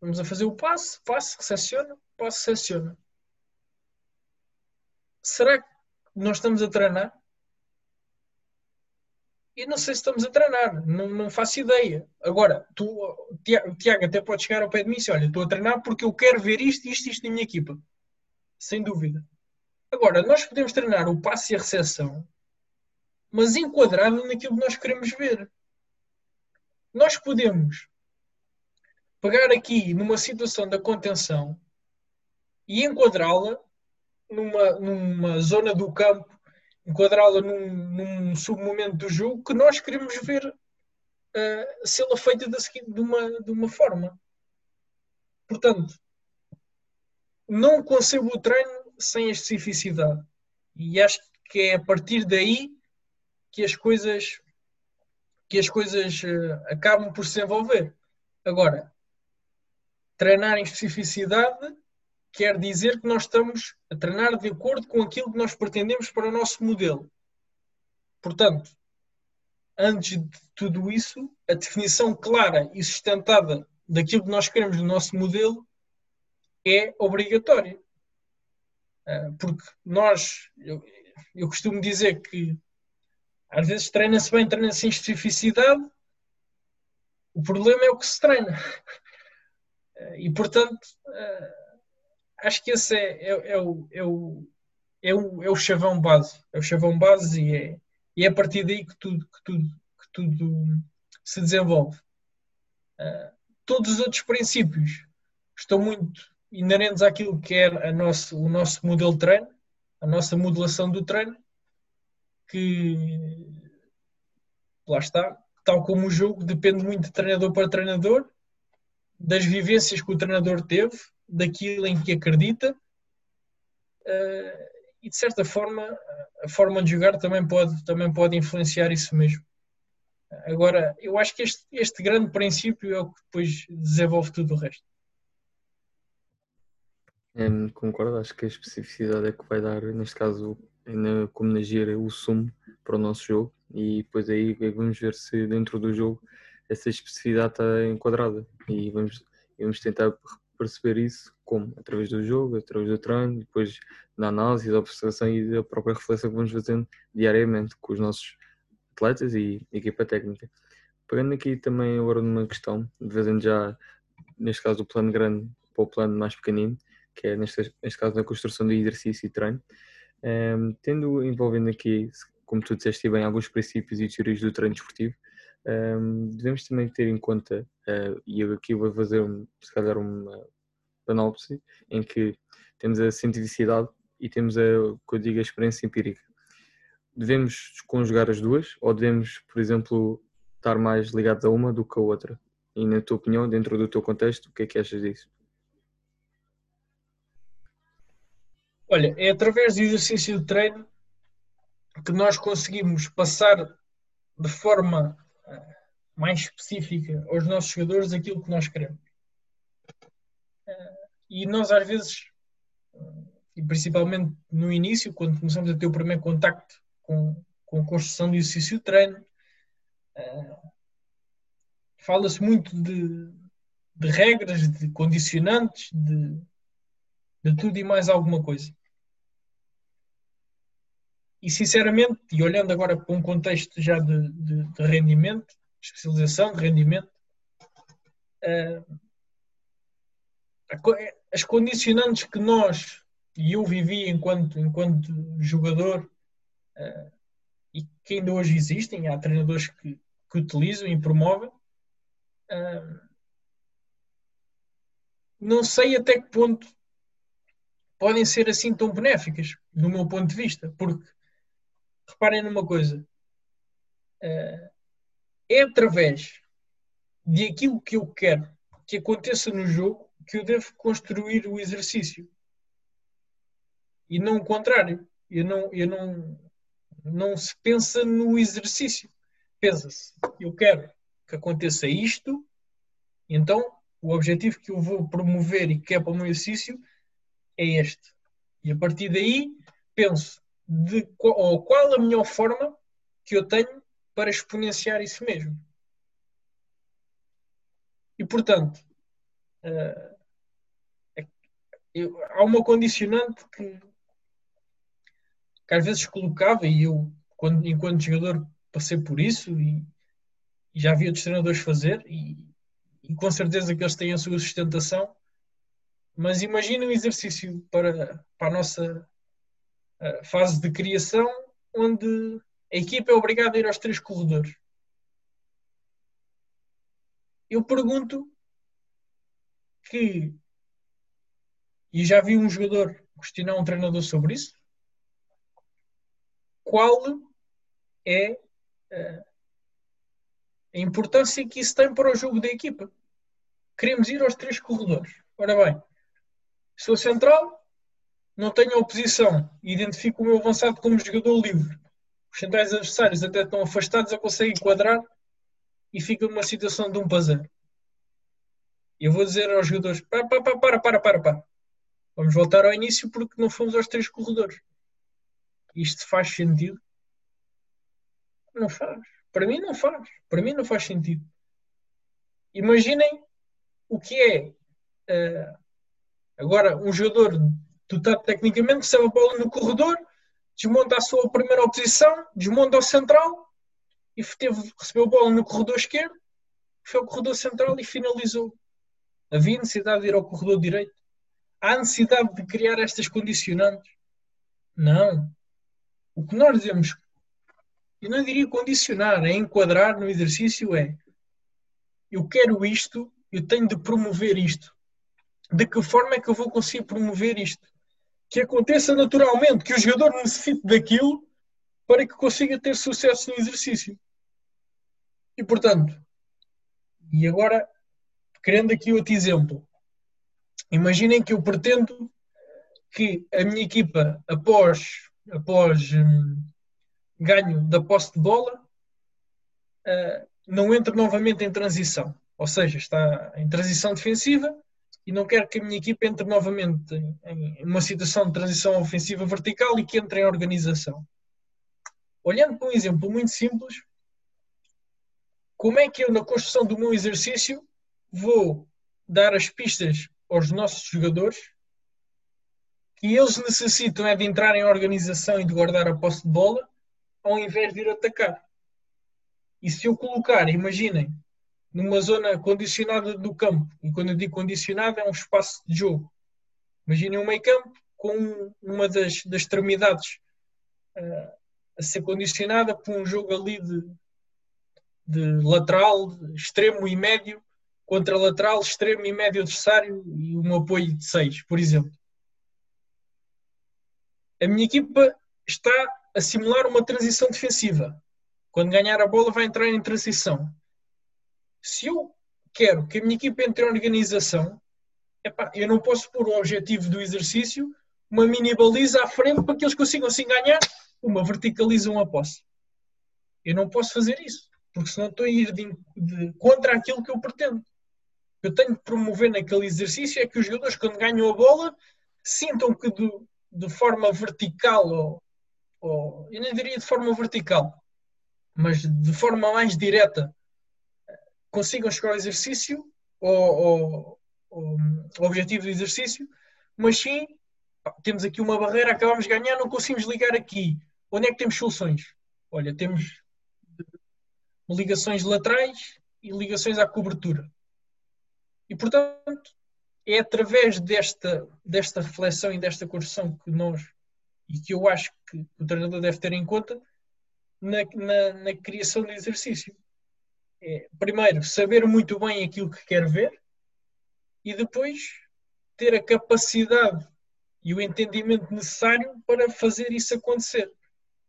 vamos a fazer o passo, passo, recepciona, passo, recepciona será que nós estamos a treinar? E não sei se estamos a treinar, não, não faço ideia. Agora, tu, Tiago até pode chegar ao pé de mim e dizer, olha, estou a treinar porque eu quero ver isto, isto, isto na minha equipa. Sem dúvida. Agora, nós podemos treinar o passe e a recepção, mas enquadrado naquilo que nós queremos ver. Nós podemos pegar aqui numa situação da contenção e enquadrá-la numa, numa zona do campo enquadrá-la num, num submomento do jogo que nós queremos ver uh, feita de, de, uma, de uma forma. Portanto, não concebo o treino sem a especificidade. E acho que é a partir daí que as coisas que as coisas uh, acabam por se desenvolver. Agora, treinar em especificidade quer dizer que nós estamos a treinar de acordo com aquilo que nós pretendemos para o nosso modelo. Portanto, antes de tudo isso, a definição clara e sustentada daquilo que nós queremos no nosso modelo é obrigatória. Ah, porque nós, eu, eu costumo dizer que às vezes treina-se bem, treina-se em especificidade, o problema é o que se treina. Ah, e portanto, ah, acho que esse é, é, é, o, é, o, é, o, é o chavão base. É o chavão base e é, e é a partir daí que tudo, que tudo, que tudo se desenvolve. Uh, todos os outros princípios estão muito inerentes àquilo que é a nosso, o nosso modelo de treino, a nossa modelação do treino, que lá está, tal como o jogo, depende muito de treinador para treinador, das vivências que o treinador teve, daquilo em que acredita uh, e de certa forma a forma de jogar também pode, também pode influenciar isso mesmo. Agora, eu acho que este, este grande princípio é o que depois desenvolve tudo o resto. É, concordo, acho que a especificidade é que vai dar, neste caso, na, como na gira, o sumo para o nosso jogo e depois aí vamos ver se dentro do jogo essa especificidade está enquadrada e vamos, vamos tentar perceber isso como? Através do jogo, através do treino, depois da análise, da observação e da própria reflexão que vamos fazendo diariamente com os nossos atletas e equipa técnica. Pegando aqui também agora numa questão, fazendo já, neste caso, do plano grande para o plano mais pequenino, que é neste, neste caso na construção do exercício e treino, um, ehm, tendo envolvendo aqui, como tu disseste bem, alguns princípios e teorias do treino desportivo, um, devemos também ter em conta, uh, e eu aqui vou fazer, um, se calhar, uma panópse, em que temos a cientificidade e temos a, que eu digo, a experiência empírica. Devemos conjugar as duas ou devemos, por exemplo, estar mais ligados a uma do que a outra? E na tua opinião, dentro do teu contexto, o que é que achas disso? Olha, é através do exercício de treino que nós conseguimos passar de forma mais específica aos nossos jogadores aquilo que nós queremos. Eh, e nós às vezes, e principalmente no início, quando começamos a ter o primeiro contacto com, com a construção do exercício de treino, eh, fala-se muito de, de, regras, de condicionantes, de, de tudo e mais alguma coisa. E sinceramente, e olhando agora para um contexto já de, de, de rendimento, especialização de rendimento, uh, as condicionantes que nós e eu vivi enquanto, enquanto jogador uh, e que ainda hoje existem, há treinadores que, que utilizam e promovem, uh, não sei até que ponto podem ser assim tão benéficas, do meu ponto de vista, porque reparem numa coisa, é através de aquilo que eu quero que aconteça no jogo que eu devo construir o exercício. E não o contrário. Eu não, eu não, não se pensa no exercício. Pensa-se, eu quero que aconteça isto, então o objetivo que eu vou promover e que é para o meu exercício é este. E a partir daí penso de qual, qual a melhor forma que eu tenho para exponenciar isso mesmo. E portanto, uh, eu, há uma condicionante que, que, às vezes colocava, e eu, quando, enquanto jogador, passei por isso e, e já vi outros treinadores fazer, e, e, com certeza que eles têm a sua sustentação. Mas imagina um exercício para, para a nossa fase de criação, onde a equipa é obrigada a ir aos três corredores. Eu pergunto que e já vi um jogador questionar um treinador sobre isso. qual é uh, a importância que isso tem para o jogo da equipa. Queremos ir aos três corredores. Ora bem, sou central, não tenho oposição, identifico o meu avançado como jogador livre. Os centrais adversários até estão afastados, eu consigo enquadrar e fica numa situação de um para zero. Eu vou dizer aos jogadores: para, para, para, para, para, para. Vamos voltar ao início porque não fomos aos três corredores. Isto faz sentido? Não faz. Para mim não faz. Para mim não faz sentido. Imaginem o que é uh, agora um jogador dotado tecnicamente recebe a bola no corredor, desmonta a sua primeira oposição, desmonta o central e teve, recebeu a bola no corredor esquerdo, foi ao corredor central e finalizou. Havia necessidade de ir ao corredor direito? Há necessidade de criar estas condicionantes? Não. O que nós dizemos, eu não diria condicionar, é enquadrar no exercício é eu quero isto, eu tenho de promover isto. De que forma é que eu vou conseguir promover isto? Que aconteça naturalmente, que o jogador necessite daquilo para que consiga ter sucesso no exercício. E portanto, e agora, querendo aqui outro exemplo, imaginem que eu pretendo que a minha equipa, após, após hum, ganho da posse de bola, uh, não entre novamente em transição. Ou seja, está em transição defensiva e não quero que a minha equipa entre novamente em, uma situação de transição ofensiva vertical e que entre em organização. Olhando para um exemplo muito simples, como é que eu, na construção do meu exercício, vou dar as pistas aos nossos jogadores que eles necessitam é de entrar em organização e de guardar a posse de bola ao invés de ir atacar. E se eu colocar, imaginem, numa zona condicionada do campo, e quando eu digo condicionada é um espaço de jogo. Imaginem um meio campo com uma das, das extremidades uh, a ser condicionada por um jogo ali de de lateral, extremo e médio, contra lateral, extremo e médio adversário e um apoio de 6, por exemplo. A minha equipa está a simular uma transição defensiva. Quando ganhar a bola, vai entrar em transição. Se eu quero que a minha equipa entre em organização, epá, eu não posso pôr o objetivo do exercício uma mini baliza à frente para que eles consigam assim ganhar, uma verticalizam a posse. Eu não posso fazer isso porque senão estou a ir de, de, contra aquilo que eu pretendo. Eu tenho que promover naquele exercício é que os jogadores, quando ganham a bola, sintam que de, de forma vertical, ou, ou, eu nem diria de forma vertical, mas de forma mais direta, consigam chegar ao exercício, ou ao objetivo do exercício, mas sim, temos aqui uma barreira, acabamos de ganhar, não conseguimos ligar aqui. Onde é que temos soluções? Olha, temos ligações laterais e ligações à cobertura. E, portanto, é através desta, desta reflexão e desta construção que nós, e que eu acho que o treinador deve ter em conta, na, na, na criação do exercício. É, primeiro, saber muito bem aquilo que quer ver e depois ter a capacidade e o entendimento necessário para fazer isso acontecer.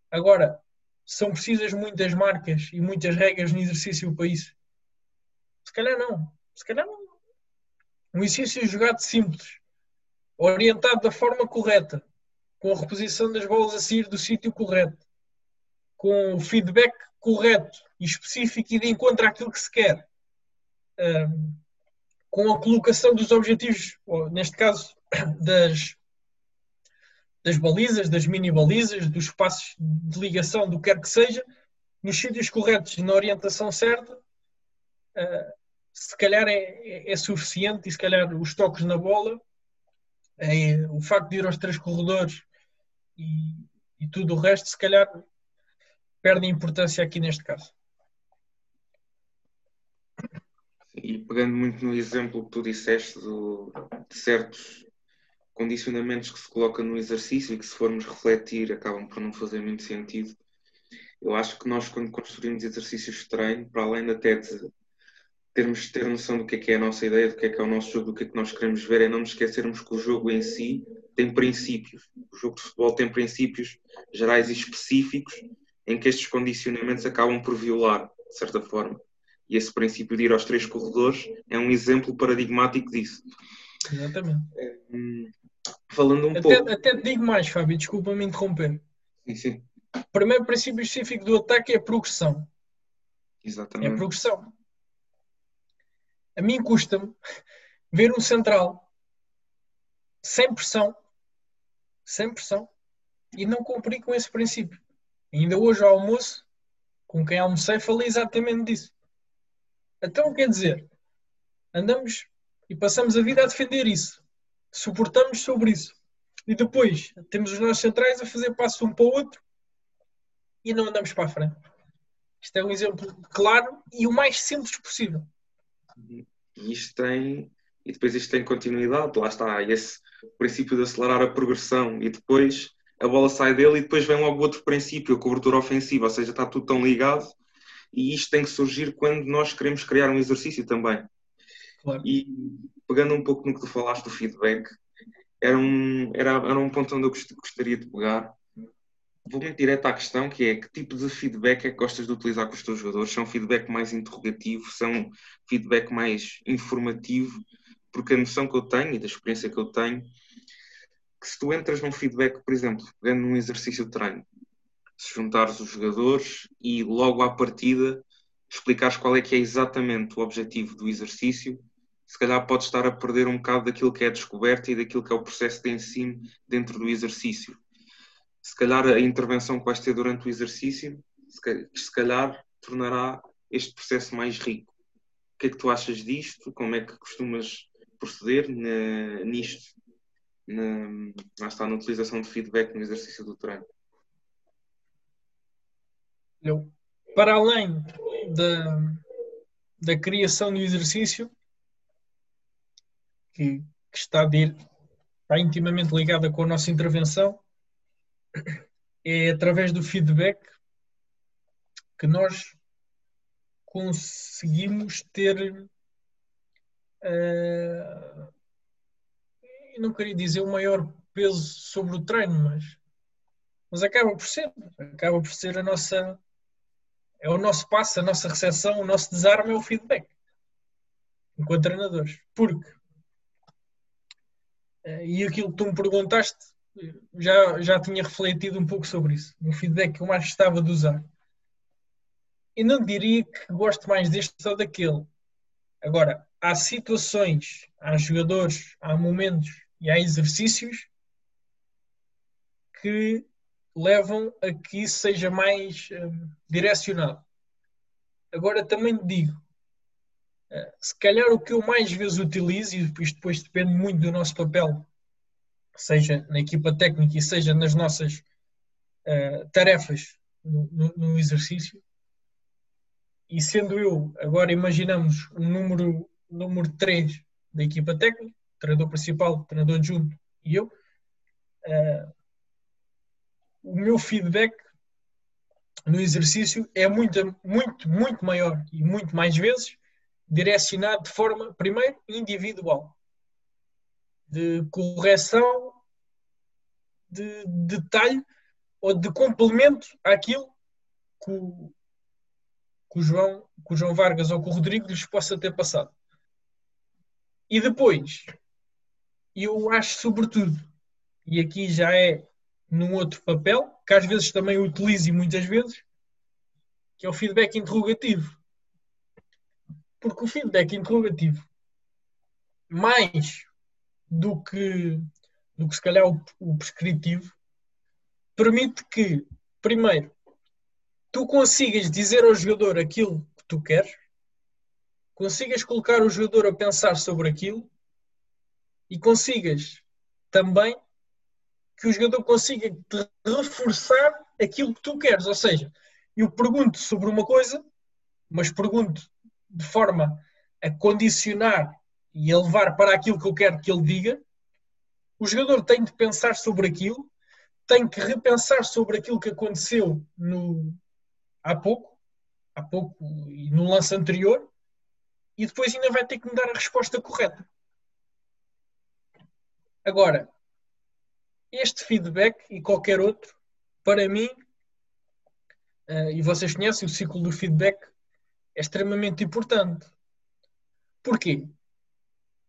Agora, são precisas muitas marcas e muitas regras no exercício para isso? Se calhar não. Se calhar não. Um exercício jogado simples, orientado da forma correta, com a reposição das bolas a sair do sítio correto, com o feedback correto e específico e de encontro àquilo que se quer, um, com a colocação dos objetivos, neste caso, das, das balizas, das mini balizas, dos espaços de ligação, do que quer que seja, nos sítios corretos, na orientação certa, uh, se calhar é, é, é, suficiente e se calhar os toques na bola, é, o facto de ir aos três corredores e, e tudo o resto, se calhar perde importância aqui neste caso. E pegando muito no exemplo que tu disseste do, de certos condicionamentos que se colocam no exercício e que, se formos refletir, acabam por não fazer muito sentido. Eu acho que nós, quando construímos exercícios de treino, para além até de termos de ter noção do que é, que é a nossa ideia, do que é que é o nosso jogo, do que é que nós queremos ver, é não nos esquecermos que o jogo em si tem princípios. O jogo de futebol tem princípios gerais e específicos em que estes condicionamentos acabam por violar, de certa forma. E esse princípio de ir aos três corredores é um exemplo paradigmático disso. Exatamente. Hum, falando um Até, pouco. até te digo mais, Fábio, desculpa-me interromper. Sim, sim, O primeiro princípio específico do ataque é a progressão. É a exatamente. progressão. A mim custa-me ver um central sem pressão, sem pressão, e não cumprir com esse princípio. Ainda hoje ao almoço, com quem almocei, falei exatamente disso. Então, quer dizer, andamos e passamos a vida a defender isso. Suportamos sobre isso. E depois temos os nossos centrais a fazer passo um para o outro e não andamos para a frente. Isto é um exemplo claro e o mais simples possível. E isto tem. E depois isto tem continuidade, lá está, esse princípio de acelerar a progressão e depois a bola sai dele e depois vem logo outro princípio, a cobertura ofensiva, ou seja, está tudo tão ligado e isto tem que surgir quando nós queremos criar um exercício também. Claro. E pegando um pouco no que tu falaste do feedback, era um, era, era um ponto onde eu gost- gostaria de pegar. Vou muito direto à questão, que é que tipo de feedback é que gostas de utilizar com os teus jogadores? São feedback mais interrogativo? São feedback mais informativo? Porque a noção que eu tenho e da experiência que eu tenho, que se tu entras num feedback, por exemplo, pegando num exercício de treino, se juntares os jogadores e logo à partida explicares qual é que é exatamente o objetivo do exercício, se calhar podes estar a perder um bocado daquilo que é a descoberta e daquilo que é o processo de ensino dentro do exercício. Se calhar a intervenção que vais ter durante o exercício, se calhar, se calhar tornará este processo mais rico. O que é que tu achas disto? Como é que costumas proceder na- nisto? Na, lá está, na utilização de feedback no exercício do treino. Para além da, da criação do exercício, que, que está, de, está intimamente ligada com a nossa intervenção, é através do feedback que nós conseguimos ter. eh, eu não queria dizer o maior peso sobre o treino, mas, mas acaba por ser. Acaba por ser a nossa é o nosso passo, a nossa recepção, o nosso desarme é o feedback enquanto treinadores. Porque, eh, e aquilo que tu me perguntaste, já, já tinha refletido um pouco sobre isso. O feedback que eu mais gostava de usar. E não diria que gosto mais deste ou daquele. Agora, há situações, há jogadores, há momentos e há exercícios que levam a que isso seja mais hum, direcionado. Agora também digo, eh, se calhar o que eu mais vezes utilizo, e isto depois depende muito do nosso papel, seja na equipa técnica e seja nas nossas eh, tarefas no, no- no exercício, e sendo eu, agora imaginamos um número, número 3 da equipa técnica, treinador principal, treinador adjunto e eu, eh, o meu feedback no exercício é muito, muito, muito maior e muito mais vezes direcionado de forma, primeiro, individual, de correção, de detalhe ou de complemento àquilo que o, que o João, que o João Vargas ou que o Rodrigo lhes possa ter passado. E depois, eu acho sobretudo, e aqui já é num outro papel, que às vezes também utilizo e muitas vezes, que é o feedback interrogativo. Porque o feedback interrogativo, mais do que, do que se calhar o, o prescritivo, permite que, primeiro, tu consigas dizer ao jogador aquilo que tu queres, consigas colocar o jogador a pensar sobre aquilo e consigas também que o jogador consiga reforçar aquilo que tu queres. Ou seja, eu pergunto sobre uma coisa, mas pergunto de forma a condicionar e a levar para aquilo que eu quero que ele diga. O jogador tem de pensar sobre aquilo, tem que repensar sobre aquilo que aconteceu no, há pouco, há pouco e no lance anterior, e depois ainda vai ter que me dar a resposta correta. Agora, este feedback e qualquer outro, para mim, uh, e vocês conhecem o ciclo do feedback, é extremamente importante. Porquê?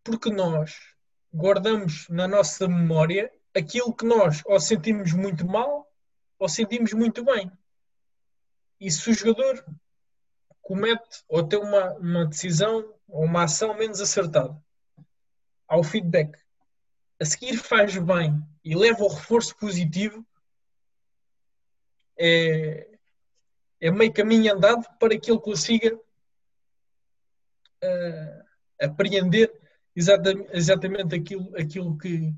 Porque nós guardamos na nossa memória aquilo que nós ou sentimos muito mal ou sentimos muito bem. E se o jogador comete ou tem uma, uma decisão ou uma ação menos acertada, ao feedback, a seguir faz bem e leva o reforço positivo, é, é meio caminho andado para que ele consiga uh, apreender exatamente, exatamente aquilo, aquilo que,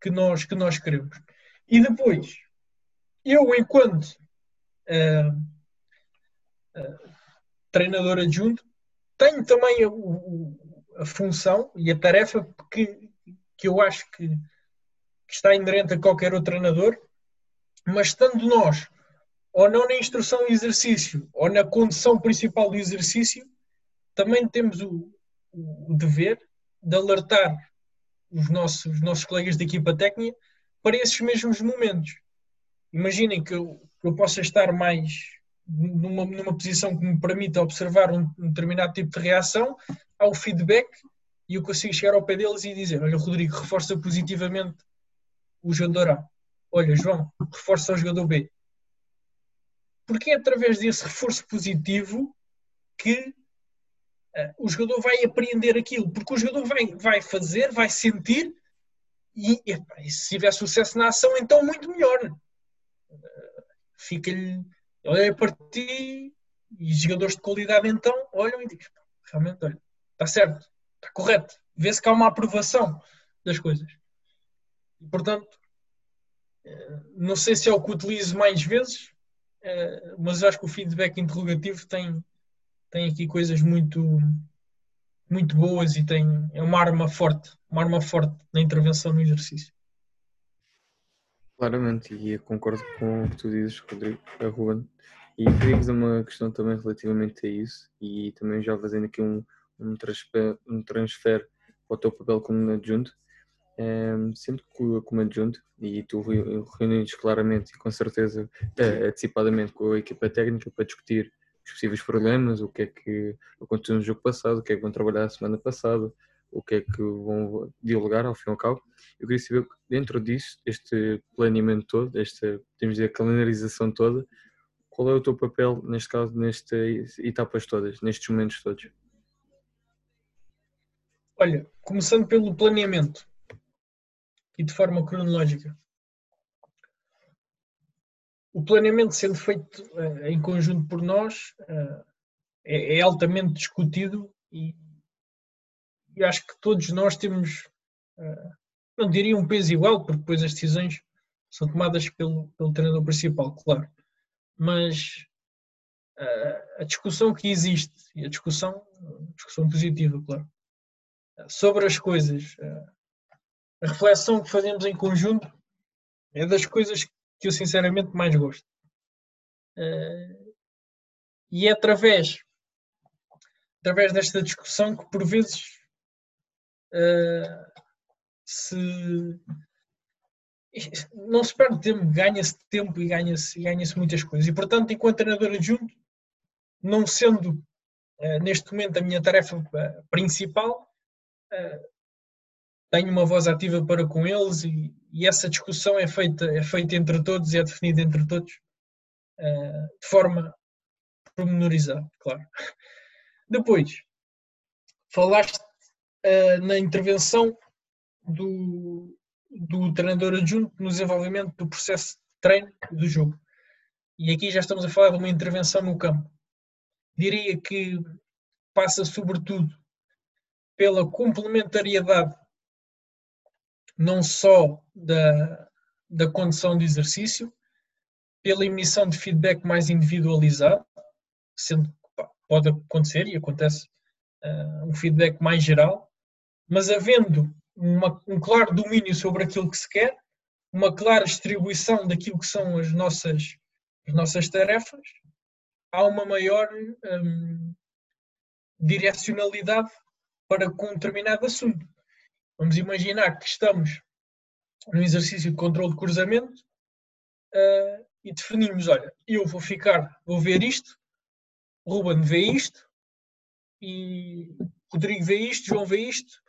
que, nós, que nós queremos. E depois, eu, enquanto uh, uh, treinador adjunto, tenho também a, a, função e a tarefa que, que eu acho que, que está inerente a qualquer outro treinador, mas estando nós ou não na instrução e exercício, ou na condição principal do exercício, também temos o, o dever de alertar os nossos, os nossos colegas de equipa técnica para esses mesmos momentos. Imaginem que eu, que eu possa estar mais numa, numa posição que me permita observar um, um determinado tipo de reação, ao feedback e eu consigo chegar ao pé deles e dizer: Olha, Rodrigo, reforça positivamente o jogador A. Olha, João, reforça o jogador B. Porque é através desse reforço positivo que uh, o jogador vai apreender aquilo. Porque o jogador vai, vai fazer, vai sentir e, epa, e se tiver sucesso na ação, então muito melhor. Uh, Fica-lhe. Olha para ti e jogadores de qualidade então olham e dizem: realmente, olha, está certo, está correto. Vê-se que há uma aprovação das coisas. E, portanto, eh, não sei se é o que utilizo mais vezes, eh, mas acho que o feedback interrogativo tem, tem aqui coisas muito, muito boas e tem, é uma arma forte, uma arma forte na intervenção no exercício. Claramente, e concordo com o que tu dizes, Rodrigo, a Ruben. E queria fazer uma questão também relativamente a isso, e também já fazendo aqui um, um, transfer, um transfer para o teu papel como adjunto. Um, sempre como adjunto, e tu reunides claramente e com certeza é, antecipadamente com a equipa técnica para discutir os possíveis problemas, o que é que aconteceu no jogo passado, o que é que vão trabalhar a semana passada, o que é que vão dialogar ao fim e ao cabo. Eu queria saber, dentro disso, este planeamento todo, esta, temos dizer, calendarização toda, qual é o teu papel, neste caso, nestas etapas todas, nestes momentos todos? Olha, começando pelo planeamento e de forma cronológica. O planeamento sendo feito uh, em conjunto por nós uh, é, é, altamente discutido e, e, acho que todos nós temos, uh, não diria um peso igual, porque depois as decisões são tomadas pelo, pelo treinador principal, claro. Mas a discussão que existe, e a discussão, discussão positiva, claro, sobre as coisas, a reflexão que fazemos em conjunto é das coisas que eu sinceramente mais gosto. Uh, e é através, através desta discussão que por vezes uh, se não se perde tempo, ganha-se tempo e ganha-se ganha muitas coisas. E portanto, enquanto treinador adjunto, não sendo uh, neste momento a minha tarefa principal, tenho uma voz ativa para com eles e, e, essa discussão é feita, é feita entre todos e é definida entre todos uh, de forma pormenorizada, claro. Depois, falaste uh, na intervenção do, do treinador adjunto no desenvolvimento do processo de treino do jogo. E aqui já estamos a falar de uma intervenção no campo. Diria que passa sobretudo pela complementariedade não só da, da condição de exercício, pela emissão de feedback mais individualizado, sendo que pode acontecer e acontece uh, um feedback mais geral, mas havendo uma, um claro domínio sobre aquilo que se quer, uma clara distribuição daquilo que são as nossas, as nossas tarefas, há uma maior um, direcionalidade para com um determinado assunto. Vamos imaginar que estamos no exercício de controle de cruzamento uh, e definimos, olha, eu vou ficar, vou ver isto, Ruben vê isto e Rodrigo vê isto, João vê isto,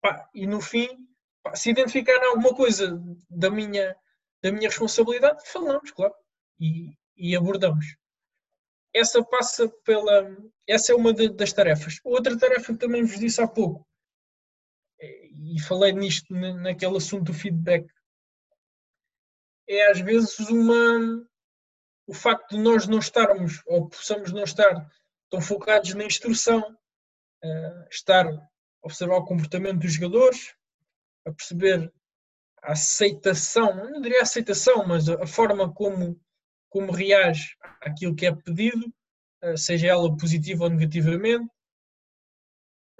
pá, e no fim, pá, se identificar alguma coisa da minha, da minha responsabilidade, falamos, claro, e, e abordamos. Essa passa pela. Essa é uma das tarefas. Outra tarefa que também vos disse há pouco, e falei nisto naquele assunto do feedback, é às vezes uma. O facto de nós não estarmos, ou possamos não estar tão focados na instrução, uh, estar a observar o comportamento dos jogadores, a perceber a aceitação, não diria aceitação, mas a forma como, como reage àquilo que é pedido, uh, seja ela positiva ou negativamente.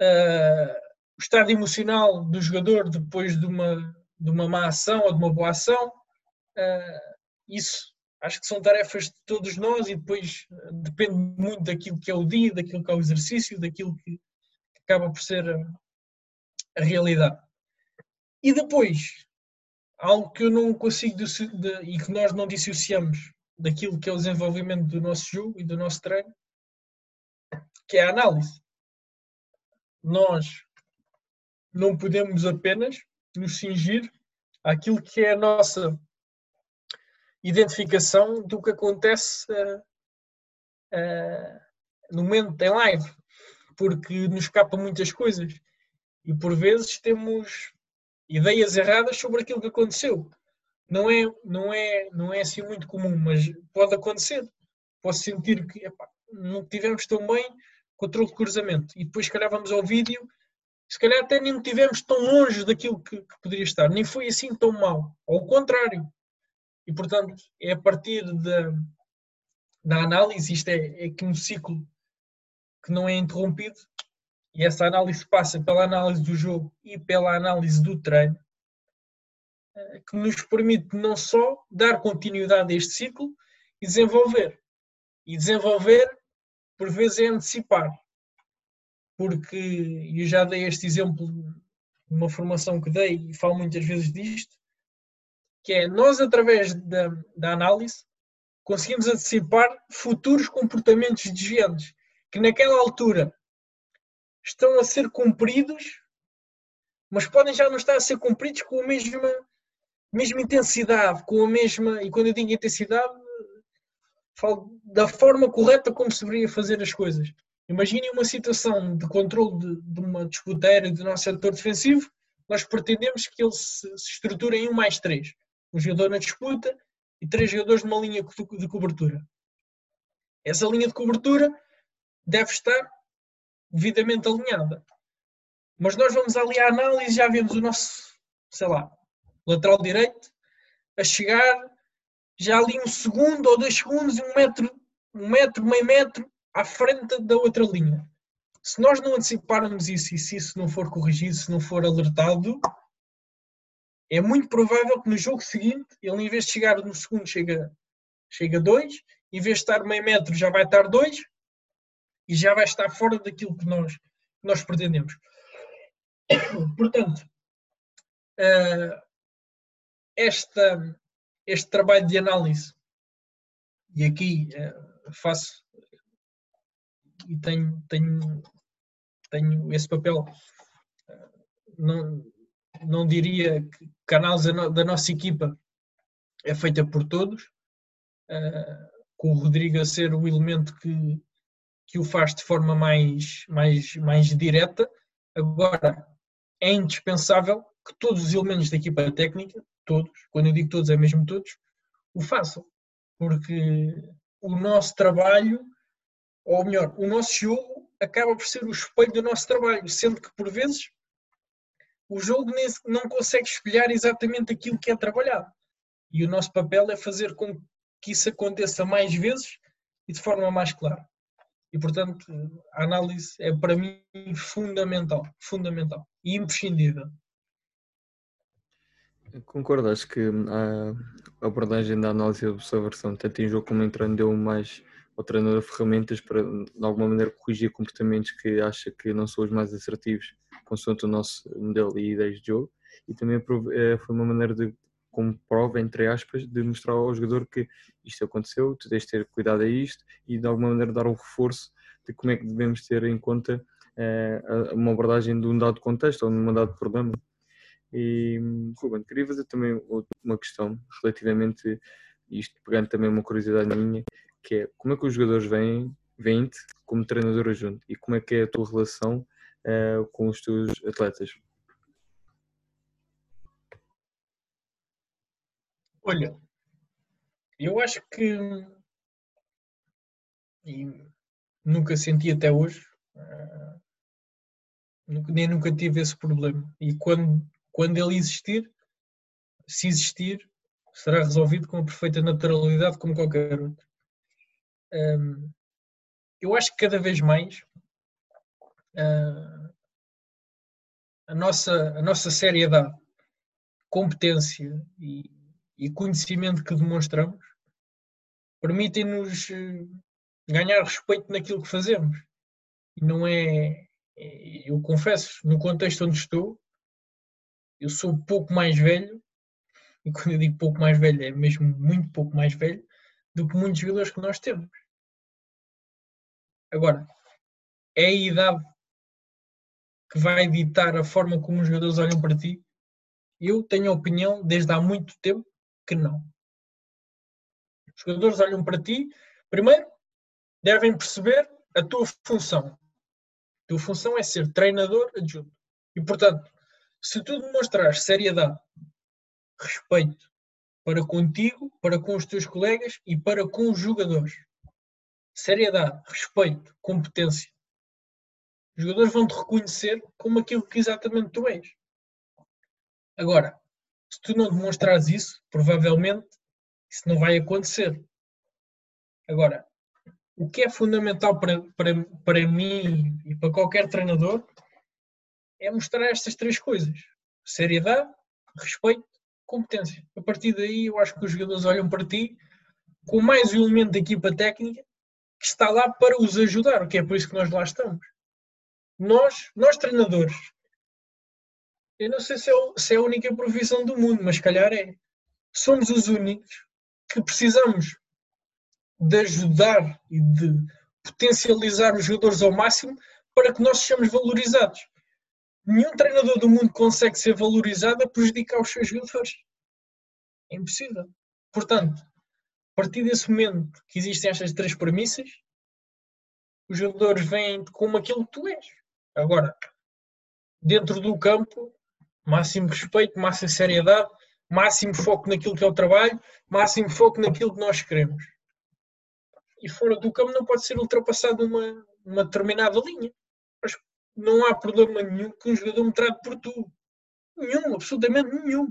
Uh, o estado emocional do jogador depois de uma, de uma má ação ou de uma boa ação. Uh, isso acho que são tarefas de todos nós e depois depende muito daquilo que é o dia, daquilo que é o exercício, daquilo que, acaba por ser a, realidade. E depois, algo que eu não consigo e que nós não dissociamos daquilo que é o desenvolvimento do nosso jogo e do nosso treino, que é a análise. Nós não podemos apenas nos cingir àquilo que é a nossa identificação do que acontece uh, uh, no momento em live, porque nos escapa muitas coisas e por vezes temos ideias erradas sobre aquilo que aconteceu. Não é, não é, não é assim muito comum, mas pode acontecer. Posso sentir que epá, não tivemos tão bem controle de cruzamento e depois, se calhar, vamos ao vídeo se calhar até nem estivemos tão longe daquilo que, que, poderia estar, nem foi assim tão mal, ao contrário. E portanto, é a partir da, da análise, isto é, é que um ciclo que não é interrompido, e essa análise passa pela análise do jogo e pela análise do treino, que nos permite não só dar continuidade a este ciclo e desenvolver. E desenvolver, por vezes, é antecipar porque eu já dei este exemplo numa formação que dei e falo muitas vezes disto, que é nós através da, da análise conseguimos antecipar futuros comportamentos desviantes que naquela altura estão a ser cumpridos, mas podem já não estar a ser cumpridos com a mesma, mesma intensidade, com a mesma, e quando eu digo intensidade, falo da forma correta como se deveria fazer as coisas. Imaginem uma situação de controle de, de uma disputeira do nosso setor defensivo, nós pretendemos que ele se, se estruture em um mais três. Um jogador na disputa e três jogadores numa linha de cobertura. Essa linha de cobertura deve estar devidamente alinhada. Mas nós vamos ali à análise e já vemos o nosso, sei lá, lateral direito a chegar já ali um segundo ou dois segundos, um metro, um metro, meio metro à frente da outra linha. Se nós não anteciparmos isso e se isso não for corrigido, se não for alertado, é muito provável que no jogo seguinte ele, em vez de chegar no segundo, chega, chega dois, em vez de estar meio metro, já vai estar dois e já vai estar fora daquilo que nós, que nós pretendemos. Portanto, uh, esta, este trabalho de análise, e aqui uh, faço e tenho, tenho, tenho esse papel. Não, não diria que a análise da nossa equipa é feita por todos, uh, com o Rodrigo a ser o elemento que, que o faz de forma mais, mais, mais direta. Agora, é indispensável que todos os elementos da equipa técnica, todos, quando eu digo todos, é mesmo todos, o façam. Porque o nosso trabalho ou melhor, o nosso jogo acaba por ser o espelho do nosso trabalho, sendo que por vezes o jogo nem, não consegue espelhar exatamente aquilo que é trabalhado. E o nosso papel é fazer com que isso aconteça mais vezes e de forma mais clara. E portanto, a análise é para mim fundamental, fundamental e imprescindível. Concordo, acho que a abordagem da análise e observação, tanto em jogo como em treino, deu mais ao treinador ferramentas para, de alguma maneira, corrigir comportamentos que acha que não são os mais assertivos, consoante o nosso modelo e ideias de jogo. e também eh, foi uma maneira de, como prova, entre aspas, de mostrar ao jogador que isto aconteceu, tu tens de ter cuidado a isto e de alguma maneira dar um reforço de como é que devemos ter em conta uh, uma abordagem de um dado contexto ou de um dado problema. E, Ruben, queria fazer também uma questão relativamente, isto pegando também uma curiosidade minha, que é como é que os jogadores vêm, vêm-te como treinador adjunto e como é que é a tua relação uh, com os teus atletas? Olha, eu acho que nunca senti até hoje, uh, nem nunca tive esse problema. E quando, quando ele existir, se existir, será resolvido com a perfeita naturalidade como qualquer outro. Um, eu acho que cada vez mais uh, a, nossa, a nossa seriedade, competência e, e conhecimento que demonstramos permitem-nos ah, ganhar respeito naquilo que fazemos. Não é, é, eu confesso, no contexto onde estou, eu sou pouco mais velho, e quando eu digo pouco mais velho, é mesmo muito pouco mais velho, do que muitos jogadores que nós temos. Agora, é a idade que vai ditar a forma como os jogadores olham para ti? Eu tenho a opinião, desde há muito tempo, que não. Os jogadores olham para ti, primeiro, devem perceber a tua função. A tua função é ser treinador adjunto. E, portanto, se tu demonstrares seriedade, respeito para contigo, para com os teus colegas e para com os jogadores, seriedade, respeito, competência. Os jogadores vão te reconhecer como aquilo que exatamente tu és. Agora, se tu não demonstrares isso, provavelmente isso não vai acontecer. Agora, o que é fundamental para, para, para mim e para qualquer treinador é mostrar estas três coisas: seriedade, respeito, competência. A partir daí, eu acho que os jogadores olham para ti com mais um elemento da equipa técnica que está lá para os ajudar, que é por isso que nós lá estamos. Nós, nós treinadores, eu não sei se é, se é a única profissão do mundo, mas calhar é. Somos os únicos que precisamos de ajudar e de potencializar os jogadores ao máximo para que nós sejamos valorizados. Nenhum treinador do mundo consegue ser valorizado a prejudicar os seus jogadores. É impossível. Portanto, a partir desse momento que existem estas três premissas, os jogadores vêm como aquilo que tu és. Agora, dentro do campo, máximo respeito, máxima seriedade, máximo foco naquilo que é o trabalho, máximo foco naquilo que nós queremos. E fora do campo não pode ser ultrapassado uma, uma determinada linha. Não há problema nenhum que um jogador me trate por tu. Nenhum, absolutamente nenhum.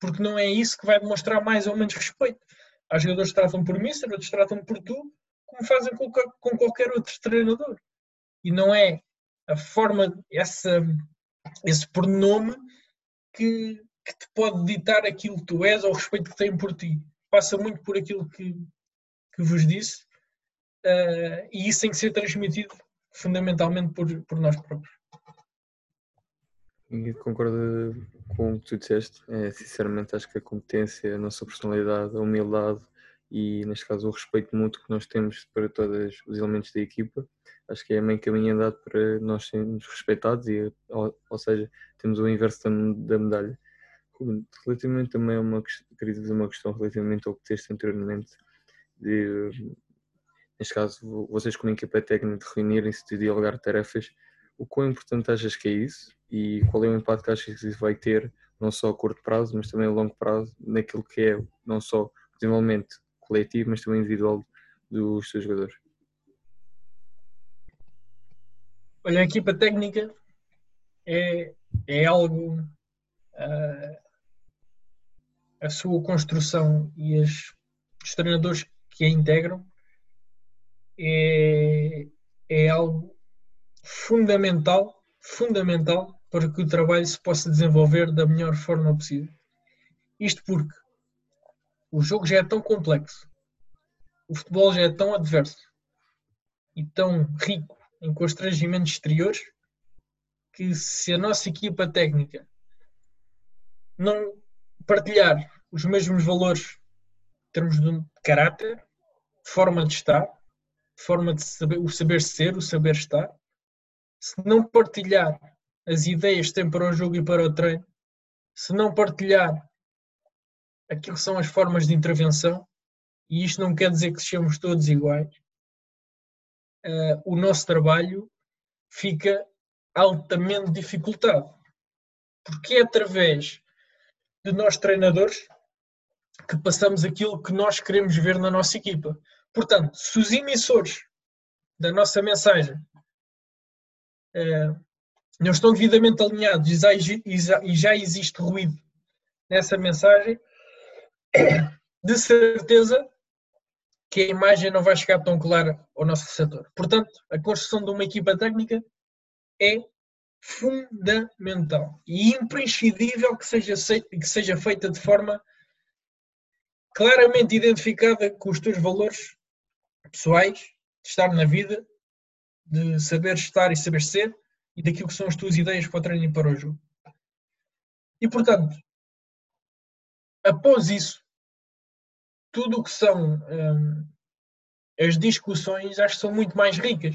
Porque não é isso que vai demonstrar mais ou menos respeito. Há jogadores que tratam por mim, outros tratam por tu, como fazem com, com qualquer outro treinador. E não é a forma, essa, esse pronome que, que te pode ditar aquilo que tu és ou o respeito que têm por ti. Passa muito por aquilo que, que vos disse uh, e isso tem que ser transmitido fundamentalmente por, por nós próprios. E concordo com o que tu disseste. É, sinceramente, acho que a competência, a nossa personalidade, a humildade e, neste caso, o respeito mútuo que nós temos para todos os elementos da equipa, acho que é meio caminho andado para nós sermos respeitados, e, ou, ou seja, temos o inverso da, da medalha. Relativamente também a uma queria fazer uma questão relativamente ao que disseste anteriormente, de, neste caso, vocês como equipa técnica reunirem-se, de dialogar tarefas, o quão importante achas que é isso e qual é o impacto que achas que isso vai ter, não só a curto prazo, mas também a longo prazo, naquilo que é não só o desenvolvimento coletivo, mas também individual dos seus jogadores? Olha, a equipa técnica é, é algo. Uh, a sua construção e as, os treinadores que a integram é, é algo fundamental, fundamental para que o trabalho se possa desenvolver da melhor forma possível. Isto porque o jogo já é tão complexo, o futebol já é tão adverso e tão rico em constrangimentos exteriores que se a nossa equipa técnica não partilhar os mesmos valores em termos de caráter, forma de estar, forma de saber, o saber ser, o saber estar, se não partilhar as ideias que tem para o jogo e para o treino, se não partilhar aquilo que são as formas de intervenção, e isto não quer dizer que sejamos todos iguais, uh, o nosso trabalho fica altamente dificultado. Porque é através de nós treinadores que passamos aquilo que nós queremos ver na nossa equipa. Portanto, se os emissores da nossa mensagem uh, não estão devidamente alinhados e já existe ruído nessa mensagem, de certeza que a imagem não vai chegar tão clara ao nosso receptor. Portanto, a construção de uma equipa técnica é fundamental e imprescindível que seja, que seja feita de forma claramente identificada com os teus valores pessoais, de estar na vida, de saber estar e saber ser e daquilo que são as tuas ideias para o treino e para o jogo. E portanto, após isso, tudo o que são hum, as discussões acho que são muito mais ricas.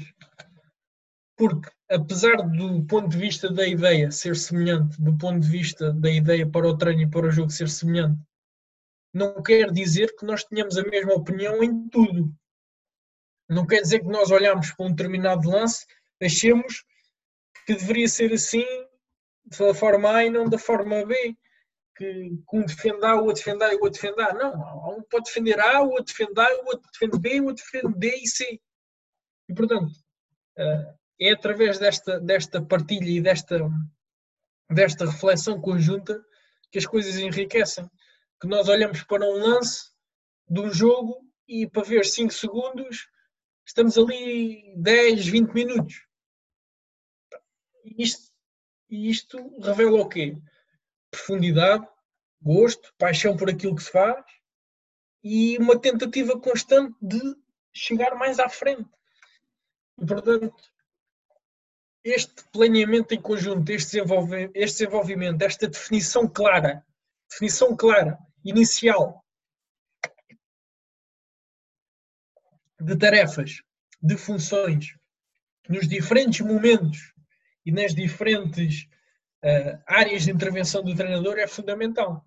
Porque, apesar do ponto de vista da ideia ser semelhante, do ponto de vista da ideia para o treino e para o jogo ser semelhante, não quer dizer que nós tenhamos a mesma opinião em tudo. Não quer dizer que nós olhamos para um determinado lance, achemos que deveria ser assim da forma A e não da forma B que, um defende A, o outro defende A e o outro defende A. Não, um pode defender A, o outro defende A, o outro defende B, o outro defende D e C. E, portanto, eh, é através desta, desta partilha e desta, desta reflexão conjunta que as coisas enriquecem. Que nós olhamos para um lance de um jogo e para ver 5 segundos estamos ali 10, 20 minutos. E isto, isto revela o quê? profundidade, gosto, paixão por aquilo que se faz e uma tentativa constante de chegar mais à frente. E, portanto, este planeamento em conjunto, este este desenvolvimento, esta definição clara, definição clara, inicial, de tarefas, de funções, nos diferentes momentos e nas diferentes uh, áreas de intervenção do treinador é fundamental.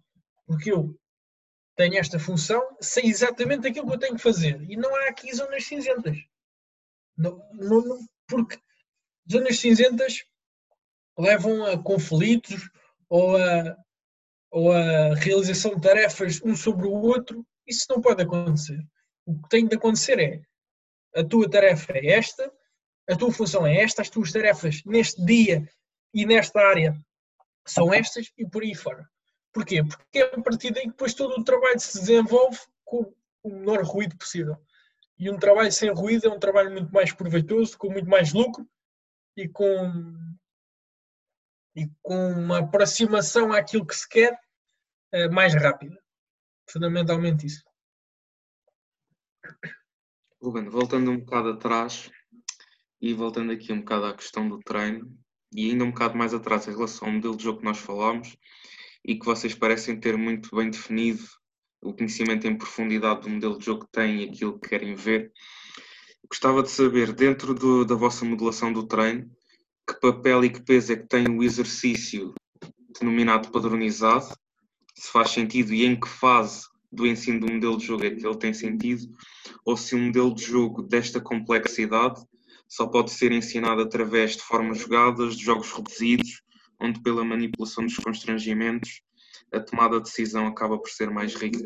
Porque eu tenho esta função, sei exatamente aquilo que eu tenho que fazer. E não há aqui zonas cinzentas. Não, não, não, porque zonas cinzentas levam a conflitos ou a, ou a realização de tarefas um sobre o outro. Isso não pode acontecer. O que tem de acontecer é a tua tarefa é esta, a tua função é esta, as tuas tarefas neste dia e nesta área são estas e por aí fora. Porquê? Porque é a partir daí que depois todo o trabalho se desenvolve com o menor ruído possível. E um trabalho sem ruído é um trabalho muito mais proveitoso, com muito mais lucro e com, e com uma aproximação àquilo que se quer eh, mais rápida. Fundamentalmente isso. Ruben, voltando um bocado atrás e voltando aqui um bocado à questão do treino, e ainda um bocado mais atrás em relação ao modelo de jogo que nós falámos e que vocês parecem ter muito bem definido o conhecimento em profundidade do modelo de jogo que têm e aquilo que querem ver. Gostava de saber, dentro do, da vossa modelação do treino, que papel e que peso é que tem o exercício denominado padronizado, se faz sentido e em que fase do ensino do modelo de jogo é que ele tem sentido, ou se um modelo de jogo desta complexidade só pode ser ensinado através de formas jogadas, de jogos reduzidos, onde pela manipulação dos constrangimentos a tomada de decisão acaba por ser mais rica.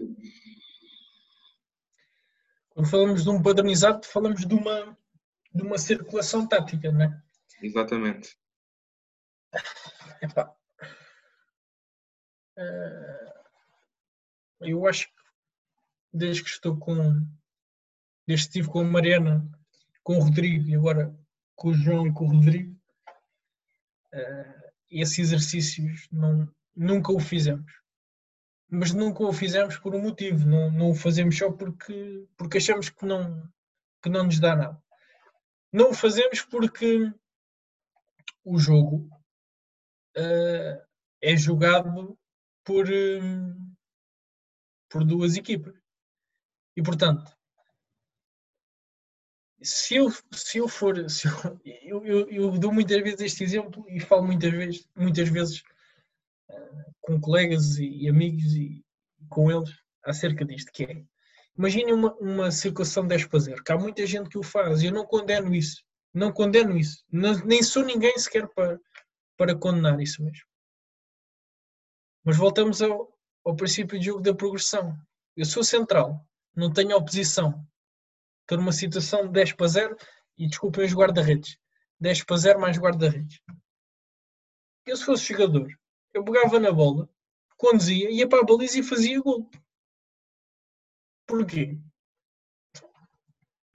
Quando falamos de um padronizado, falamos de uma, de uma circulação tática, não é? Exatamente. Epá. Eh, eu acho que desde que estou com. Desde que estive com a Mariana com o Rodrigo e agora com o João e com o Rodrigo, uh, esses exercícios não, nunca o fizemos. Mas nunca o fizemos por um motivo, não, não o fazemos só porque, porque achamos que não, que não nos dá nada. Não o fazemos porque o jogo uh, é jogado por, hum, por duas equipas. E portanto, se eu, se eu for, se eu, eu, eu, eu, dou muitas vezes este exemplo e falo muitas vezes, muitas vezes uh, com colegas e, e, amigos e com eles acerca disto, que é, imagine uma, uma situação 10 para 0, que há muita gente que o faz e eu não condeno isso, não condeno isso, não, nem sou ninguém sequer para, para condenar isso mesmo. Mas voltamos ao, ao princípio de jogo da progressão. Eu sou central, não tenho oposição, Estou numa situação de 10 para 0 e desculpem os guarda-redes. 10 para 0 mais guarda-redes. Eu, se fosse jogador, eu pegava na bola, conduzia, ia para a baliza e fazia gol. Porquê?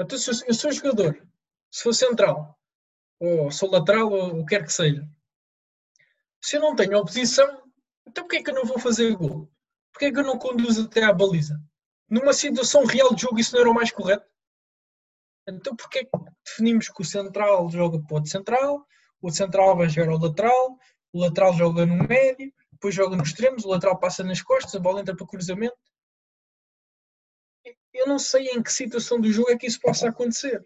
Então, se eu, eu sou jogador, se for central, ou sou lateral, ou o que quer que seja, se eu não tenho oposição, então porquê é que eu não vou fazer gol? Porquê é que eu não conduzo até à baliza? Numa situação real de jogo, isso não era o mais correto? Então porquê que definimos que o central joga para o outro central, o central vai jogar ao lateral, o lateral joga no médio, depois joga nos extremos, o lateral passa nas costas, a bola entra para cruzamento. Eu não sei em que situação do jogo é que isso possa acontecer.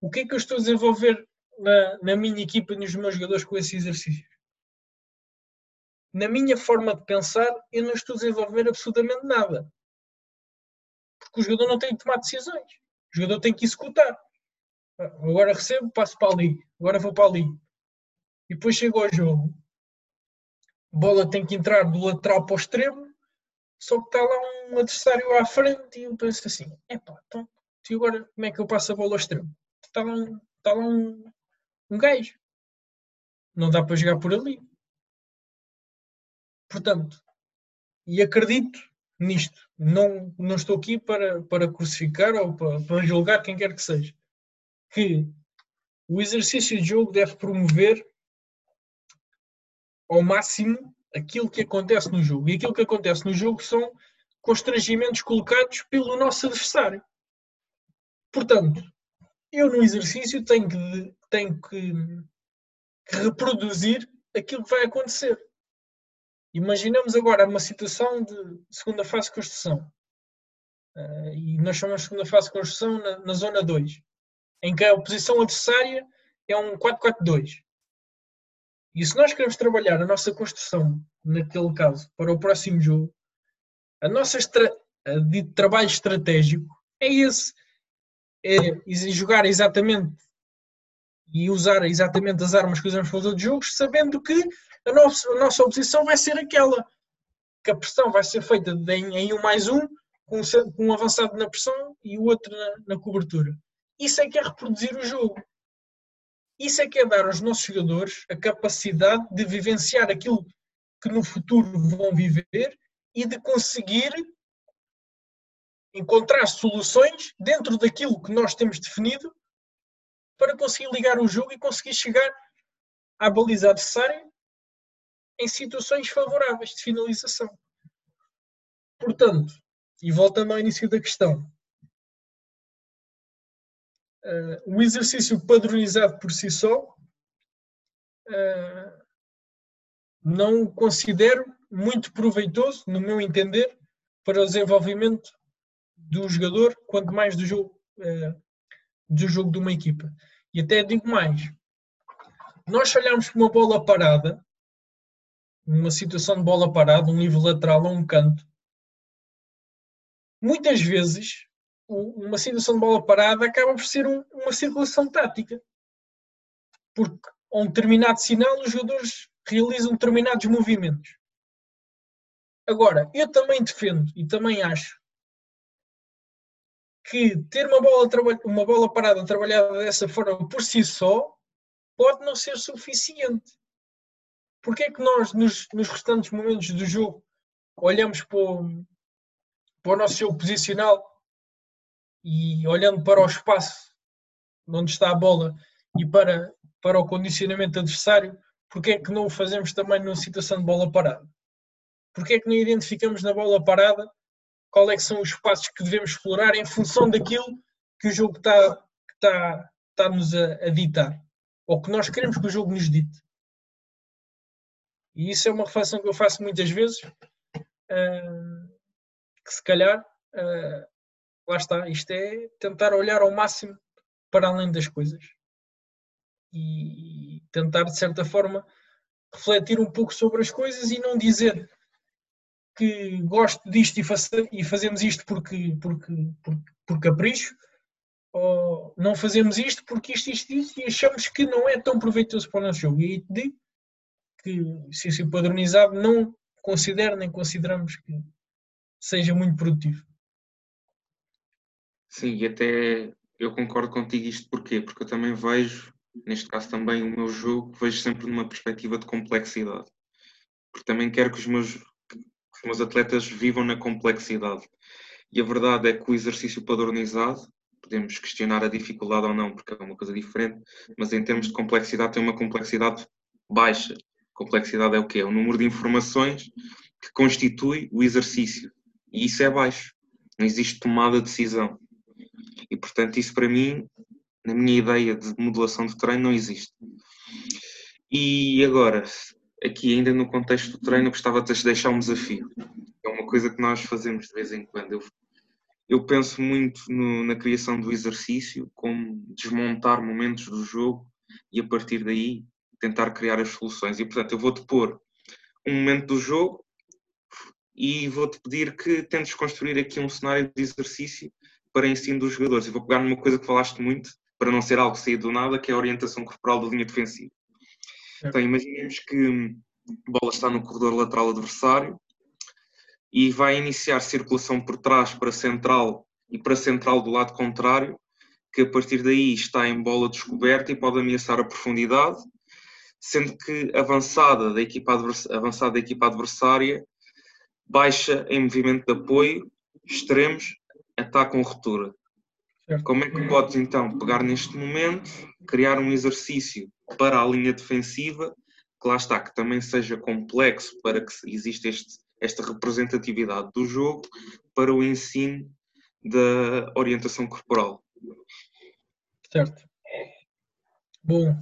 O que é que eu estou a desenvolver na, na minha equipa e nos meus jogadores com esse exercício? Na minha forma de pensar, eu não estou a desenvolver absolutamente nada. Porque o jogador não tem de tomar decisões. O jogador tem que executar. Agora recebo, passo para ali. Agora vou para ali. E depois chego ao jogo. A bola tem que entrar do lateral para o extremo. Só que está lá um adversário à frente e eu penso assim: epá, então, e agora como é que eu passo a bola ao extremo? Está lá um, está lá um, um gajo. Não dá para jogar por ali. Portanto, e acredito nisto. Não, não estou aqui para, para crucificar ou para, para julgar quem quer que seja. Que o exercício de jogo deve promover ao máximo aquilo que acontece no jogo. E aquilo que acontece no jogo são constrangimentos colocados pelo nosso adversário. Portanto, eu no exercício tenho que, tenho que, que reproduzir aquilo que vai acontecer. Imaginamos agora uma situação de segunda fase de construção. Uh, e nós chamamos de segunda fase de construção na, na zona 2, em que a posição adversária é um 4-4-2. E se nós queremos trabalhar a nossa construção, naquele caso, para o próximo jogo, a nossa de trabalho estratégico é esse. É jogar exatamente e usar exatamente as armas que usamos para os outros jogos, sabendo que a nossa, a nossa oposição vai ser aquela. Que a pressão vai ser feita em, em um mais um, com, um avançado na pressão e o outro na, na cobertura. Isso é que é reproduzir o jogo. Isso é que é dar aos nossos jogadores a capacidade de vivenciar aquilo que no futuro vão viver e de conseguir encontrar soluções dentro daquilo que nós temos definido para conseguir ligar o jogo e conseguir chegar à baliza adversária em situações favoráveis de finalização. Portanto, e voltando ao início da questão, uh, o exercício padronizado por si só uh, não o considero muito proveitoso, no meu entender, para o desenvolvimento do jogador, quanto mais do jogo, uh, do jogo de uma equipa. E até digo mais: nós olhamos para uma bola parada uma situação de bola parada, um nível lateral a um canto, muitas vezes uma situação de bola parada acaba por ser um, uma circulação tática. Porque a um determinado sinal os jogadores realizam determinados movimentos. Agora, eu também defendo e também acho que ter uma bola, uma bola parada trabalhada dessa forma por si só pode não ser suficiente. Porque é que nós, nos, nos restantes momentos do jogo, olhamos para o, para o nosso jogo posicional e olhando para o espaço onde está a bola e para, para o condicionamento adversário, porque é que não o fazemos também numa situação de bola parada? Porque é que não identificamos na bola parada qual é que são os espaços que devemos explorar em função daquilo que o jogo está, está, está nos a, a ditar? Ou que nós queremos que o jogo nos dite? E isso é uma reflexão que eu faço muitas vezes, uh, que se calhar, uh, lá está, isto é tentar olhar ao máximo para além das coisas e tentar, de certa forma, refletir um pouco sobre as coisas e não dizer que gosto disto e, e fazemos isto porque, porque, por, por capricho, ou não fazemos isto porque isto, isto, isto, e achamos que não é tão proveitoso para o nosso jogo. E aí te digo que isso é padronizado, não considero nem consideramos que seja muito produtivo. Sim, e até eu concordo contigo isto porquê? Porque eu também vejo, neste caso também o meu jogo, vejo sempre numa perspectiva de complexidade. Porque também quero que os meus os meus atletas vivam na complexidade. E a verdade é que o exercício padronizado, podemos questionar a dificuldade ou não, porque é uma coisa diferente, mas em termos de complexidade tem uma complexidade baixa. Complexidade é o quê? É o número de informações que constitui o exercício. E isso é baixo. Não existe tomada de decisão. E, portanto, isso para mim, na minha ideia de modulação de treino, não existe. E agora, aqui ainda no contexto do treino, gostava de deixar um desafio. É uma coisa que nós fazemos de vez em quando. Eu, eu penso muito no, na criação do exercício, como desmontar momentos do jogo e a partir daí tentar criar as soluções. E portanto, eu vou-te pôr um momento do jogo e vou-te pedir que tentes construir aqui um cenário de exercício para ensino dos jogadores. Eu vou pegar numa coisa que falaste muito, para não ser algo saído do nada, que é a orientação corporal da linha defensiva. Então, imaginemos que a bola está no corredor lateral adversário e vai iniciar circulação por trás para central e para central do lado contrário, que a partir daí está em bola descoberta e pode ameaçar a profundidade, sendo que avançada da equipa, avançada da equipa adversária baixa em movimento de apoio, extremos, atacam ruptura. Como é que podes então pegar neste momento, criar um exercício para a linha defensiva, que lá está, que também seja complexo para que exista este, esta representatividade do jogo para o ensino da orientação corporal. Certo. Bom,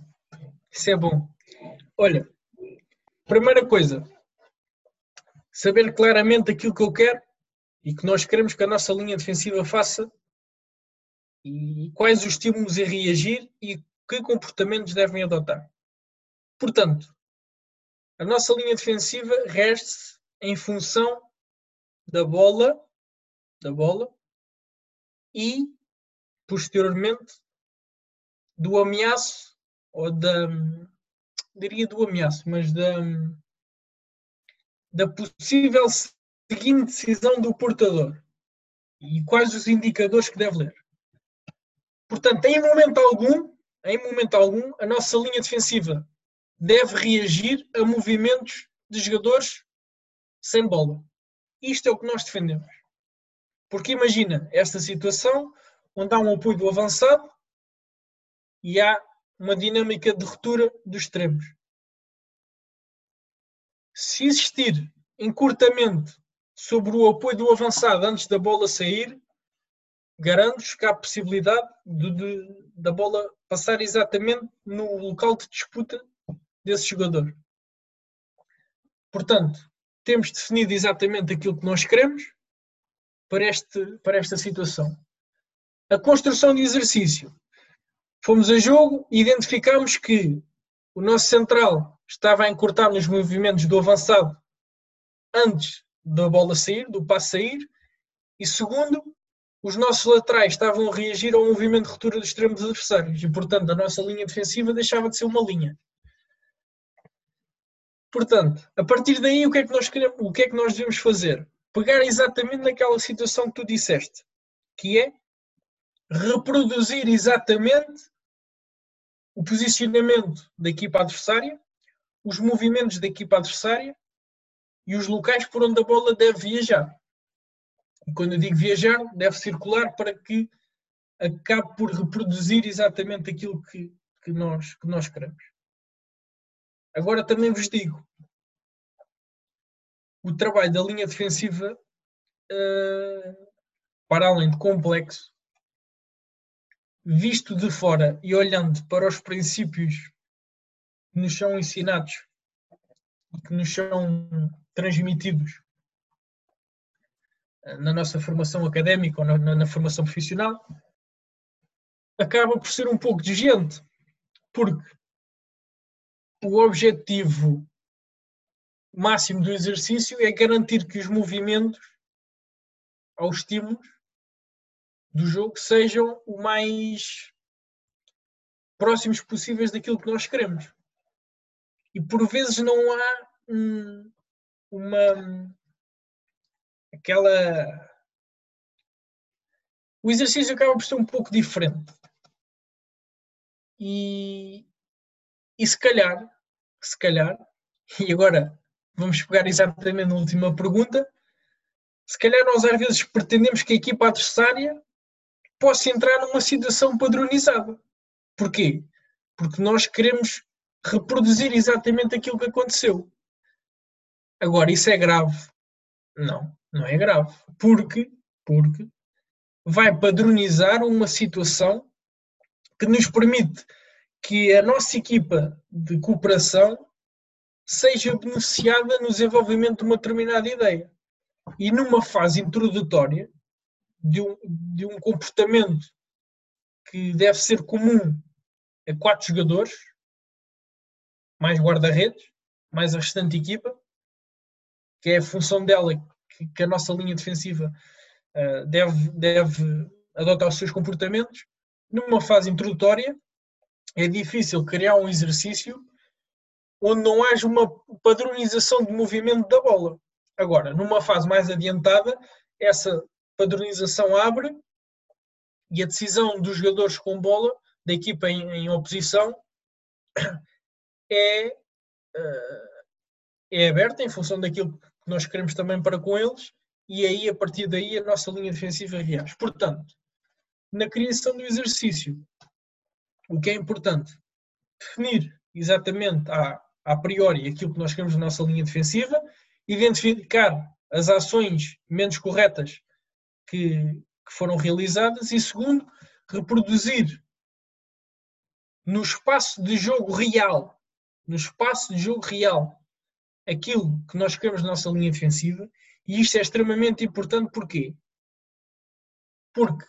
isso é bom. Olha, primeira coisa, saber claramente aquilo que eu quero e que nós queremos que a nossa linha defensiva faça e quais os estímulos a reagir e que comportamentos devem adotar. Portanto, a nossa linha defensiva reste em função da bola, da bola e posteriormente do ameaço ou da diria do ameaço, mas da da possível seguinte decisão do portador e quais os indicadores que deve ler. Portanto, em momento algum, em momento algum, a nossa linha defensiva deve reagir a movimentos de jogadores sem bola. Isto é o que nós defendemos. Porque imagina esta situação onde há um apoio do avançado e há uma dinâmica de ruptura dos extremos. Se existir encurtamento sobre o apoio do avançado antes da bola sair, garanto-vos que há possibilidade de, de, da bola passar exatamente no local de disputa desse jogador. Portanto, temos definido exatamente aquilo que nós queremos para, este, para esta situação. A construção de exercício. Fomos a jogo e identificamos que o nosso central estava a encurtar nos movimentos do avançado antes da bola sair, do passo sair, e segundo, os nossos laterais estavam a reagir ao movimento de ruptura dos extremos adversários e, portanto, a nossa linha defensiva deixava de ser uma linha. Portanto, a partir daí, o que é que nós queremos, o que é que nós devemos fazer? Pegar exatamente naquela situação que tu disseste, que é reproduzir exatamente o posicionamento da equipa adversária, os movimentos da equipa adversária e os locais por onde a bola deve viajar. E quando eu digo viajar, deve circular para que acabe por reproduzir exatamente aquilo que, que, nós, que nós queremos. Agora também vos digo, o trabalho da linha defensiva, uh, para além de complexo, visto de fora e olhando para os princípios que nos são ensinados e que nos são transmitidos na nossa formação académica ou na, na, formação profissional, acaba por ser um pouco de gente, porque o objetivo máximo do exercício é garantir que os movimentos aos estímulos do jogo sejam o mais próximos possíveis daquilo que nós queremos. E por vezes não há um, uma aquela o exercício acaba por ser um pouco diferente. E, e se calhar, se calhar, e agora vamos pegar exatamente na última pergunta, se calhar nós às vezes pretendemos que a equipa adversária possa entrar numa situação padronizada. Porquê? Porque nós queremos reproduzir exatamente aquilo que aconteceu. Agora, isso é grave? Não, não é grave. Porque, porque vai padronizar uma situação que nos permite que a nossa equipa de cooperação seja beneficiada no desenvolvimento de uma determinada ideia. E numa fase introdutória de um, de um comportamento que deve ser comum a quatro jogadores, mais guarda-redes, mais a restante equipa, que é a função dela que, que a nossa linha defensiva uh, deve, deve adotar os seus comportamentos. Numa fase introdutória, é difícil criar um exercício onde não haja uma padronização de movimento da bola. Agora, numa fase mais adiantada, essa padronização abre e a decisão dos jogadores com bola, da equipa em, em oposição, é, eh, é aberta em função daquilo que nós queremos também para com eles e aí, a partir daí, a nossa linha defensiva reage. Portanto, na criação do exercício, o que é importante? Definir exatamente a, a priori aquilo que nós queremos na nossa linha defensiva, identificar as ações menos corretas que, que foram realizadas e, segundo, reproduzir no espaço de jogo real, no espaço de jogo real, aquilo que nós queremos na nossa linha defensiva, e isto é extremamente importante porquê? Porque,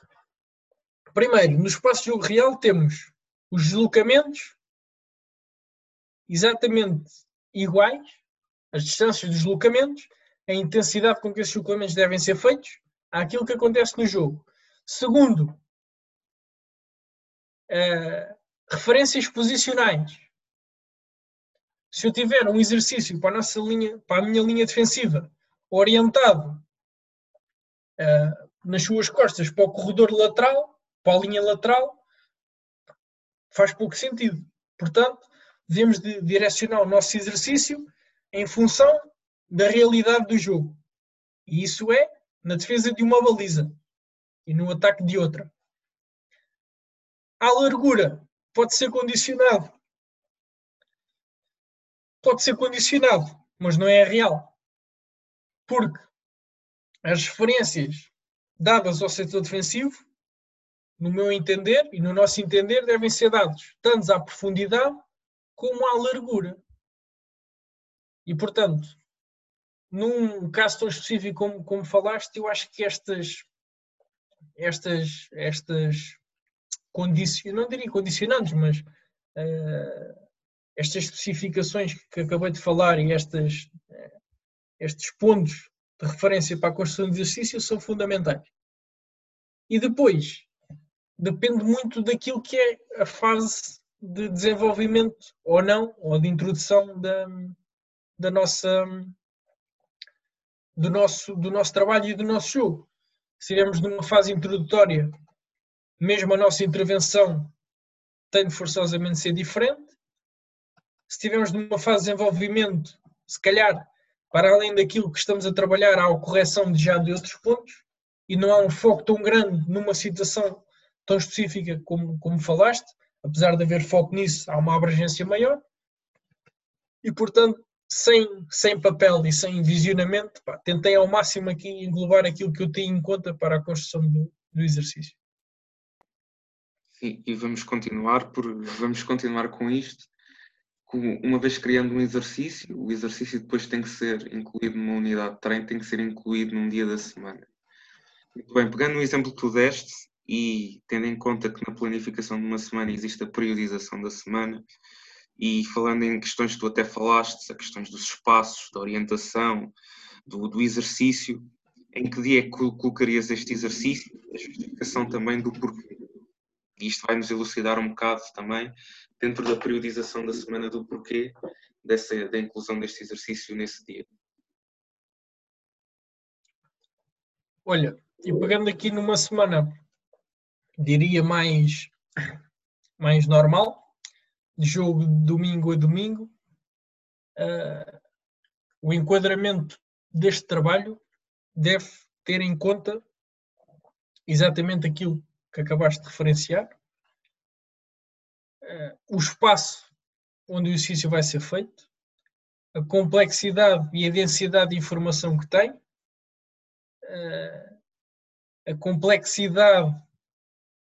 primeiro, no espaço de jogo real temos os deslocamentos exatamente iguais, as distâncias dos deslocamentos, a intensidade com que esses deslocamentos devem ser feitos, àquilo que acontece no jogo. Segundo, uh, referências posicionais. Se eu tiver um exercício para a, nossa linha, para a minha linha defensiva orientado uh, nas suas costas para o corredor lateral, para a linha lateral, faz pouco sentido. Portanto, devemos de direcionar o nosso exercício em função da realidade do jogo. E isso é na defesa de uma baliza e no ataque de outra. A largura pode ser condicionado. Pode ser condicionado, mas não é real. Porque as referências dadas ao setor defensivo, no meu entender e no nosso entender, devem ser dados tanto à profundidade como à largura. E, portanto, num caso tão específico como, como falaste, eu acho que estas, estas, estas condicionantes, não diria condicionantes, mas uh, estas especificações que acabei de falar e estas, uh, estes pontos de referência para a construção de exercício são fundamentais. E depois, depende muito daquilo que é a fase de desenvolvimento ou não, ou de introdução da, da nossa, do, nosso, do nosso trabalho e do nosso jogo. Se estivermos numa fase introdutória, mesmo a nossa intervenção tem de forçosamente ser diferente. Se estivermos numa fase de desenvolvimento, se calhar, para além daquilo que estamos a trabalhar, há a correção de já de outros pontos e não há um foco tão grande numa situação tão específica como, como falaste apesar de haver foco nisso, há uma abrangência maior. E, portanto, sem, sem papel e sem visionamento, pá, tentei ao máximo aqui englobar aquilo que eu tenho em conta para a construção do, do exercício. Sim, e vamos continuar por vamos continuar com isto, uma vez criando um exercício, o exercício depois tem que ser incluído numa unidade de treino, tem que ser incluído num dia da semana. Muito bem, pegando o exemplo que tu deste e tendo em conta que na planificação de uma semana existe a periodização da semana, e falando em questões que tu até falaste, a questões dos espaços, da orientação, do, do exercício, em que dia é que colocarias este exercício? A justificação também do porquê. E isto vai nos elucidar um bocado também dentro da periodização da semana do porquê dessa, da inclusão deste exercício nesse dia. Olha, e pegando aqui numa semana, diria mais, mais normal, jogo domingo a domingo, uh, o enquadramento deste trabalho deve ter em conta exatamente aquilo que acabaste de referenciar, uh, o espaço onde o exercício vai ser feito, a complexidade e a densidade de informação que tem, uh, a complexidade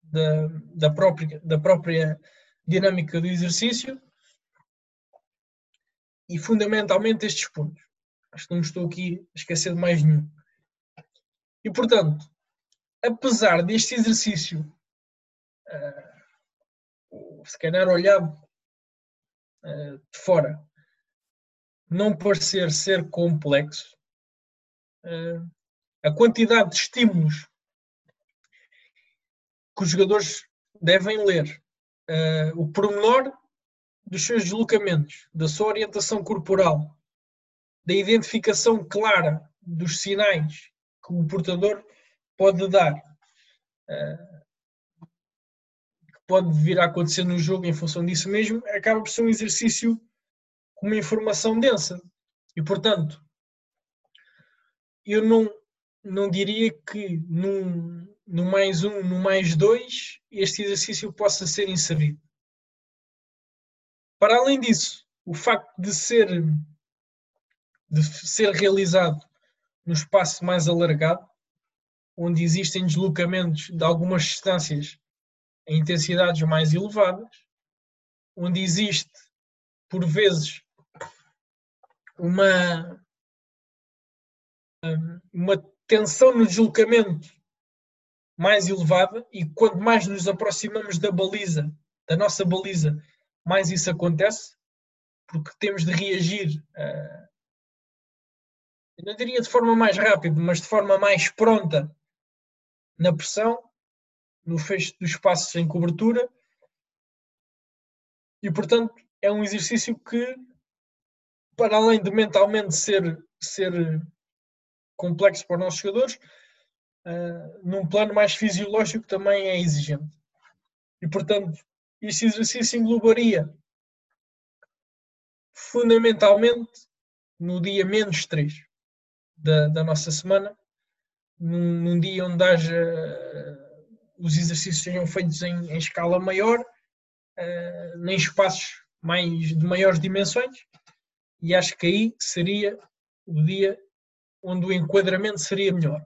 da, da, própria, da própria dinâmica do exercício e fundamentalmente estes pontos. Acho que não estou aqui a esquecer de mais nenhum. E portanto, apesar deste exercício, uh, se calhar olhado uh, de fora, não parecer ser complexo, uh, a quantidade de estímulos que os jogadores devem ler, o pormenor dos seus deslocamentos, da sua orientação corporal, da identificação clara dos sinais que o portador pode dar, uh, que pode vir a acontecer no jogo em função disso mesmo, acaba por ser um exercício com uma informação densa. E, portanto, eu não, não diria que num, no mais um, no mais dois, este exercício possa ser inserido. Para além disso, o facto de ser, de ser realizado no espaço mais alargado, onde existem deslocamentos de algumas distâncias em intensidades mais elevadas, onde existe, por vezes, uma, uma tensão no deslocamento mais elevada e quanto mais nos aproximamos da baliza, da nossa baliza, mais isso acontece, porque temos de reagir, uh, não diria de forma mais rápida, mas de forma mais pronta na pressão, no fecho dos espaços em cobertura, e portanto é um exercício que, para além de mentalmente ser, ser complexo para os nossos jogadores, uh, num plano mais fisiológico também é exigente. E portanto, este exercício englobaria fundamentalmente no dia menos 3 da, da nossa semana, num, num, dia onde haja os exercícios sejam feitos em, em escala maior, uh, em espaços mais de maiores dimensões, e acho que aí seria o dia onde o enquadramento seria melhor.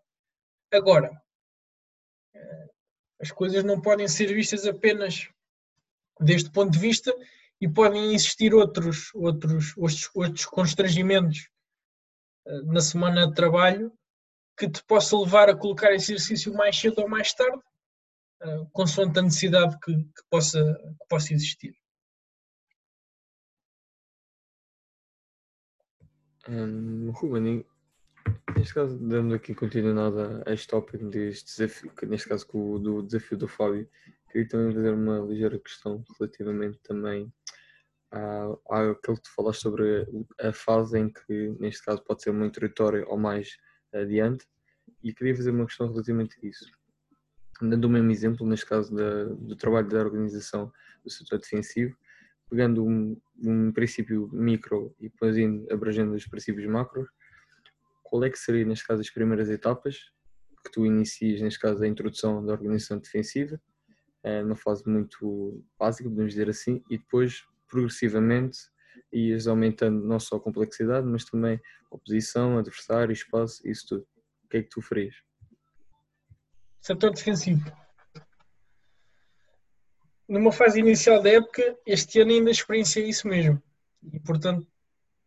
Agora, uh, as coisas não podem ser vistas apenas deste ponto de vista e podem existir outros, outros, outros, outros constrangimentos uh, na semana de trabalho que te possa levar a colocar esse exercício mais cedo ou mais tarde, uh, consoante a necessidade que, que, possa, que possa existir. Um, Ruben, neste caso, dando aqui continuidade a este tópico deste desafio, neste caso do desafio do Fábio, queria também fazer uma ligeira questão relativamente também àquilo que tu falaste sobre a fase em que, neste caso, pode ser uma introdutória ou mais adiante, e queria fazer uma questão relativamente a isso. Dando o mesmo exemplo, neste caso, da, do trabalho da organização do setor defensivo, pegando um, um princípio micro e depois abrangendo os princípios macros, qual é que seria, neste caso, as primeiras etapas que tu inicias, neste caso, a introdução da organização defensiva, numa fase muito básica, podemos dizer assim, e depois, progressivamente, ias aumentando não só a complexidade, mas também oposição, adversário, espaço, isso tudo. O que é que tu farias? Setor defensivo. Numa fase inicial da época, este ano ainda experienciei isso mesmo. E, portanto,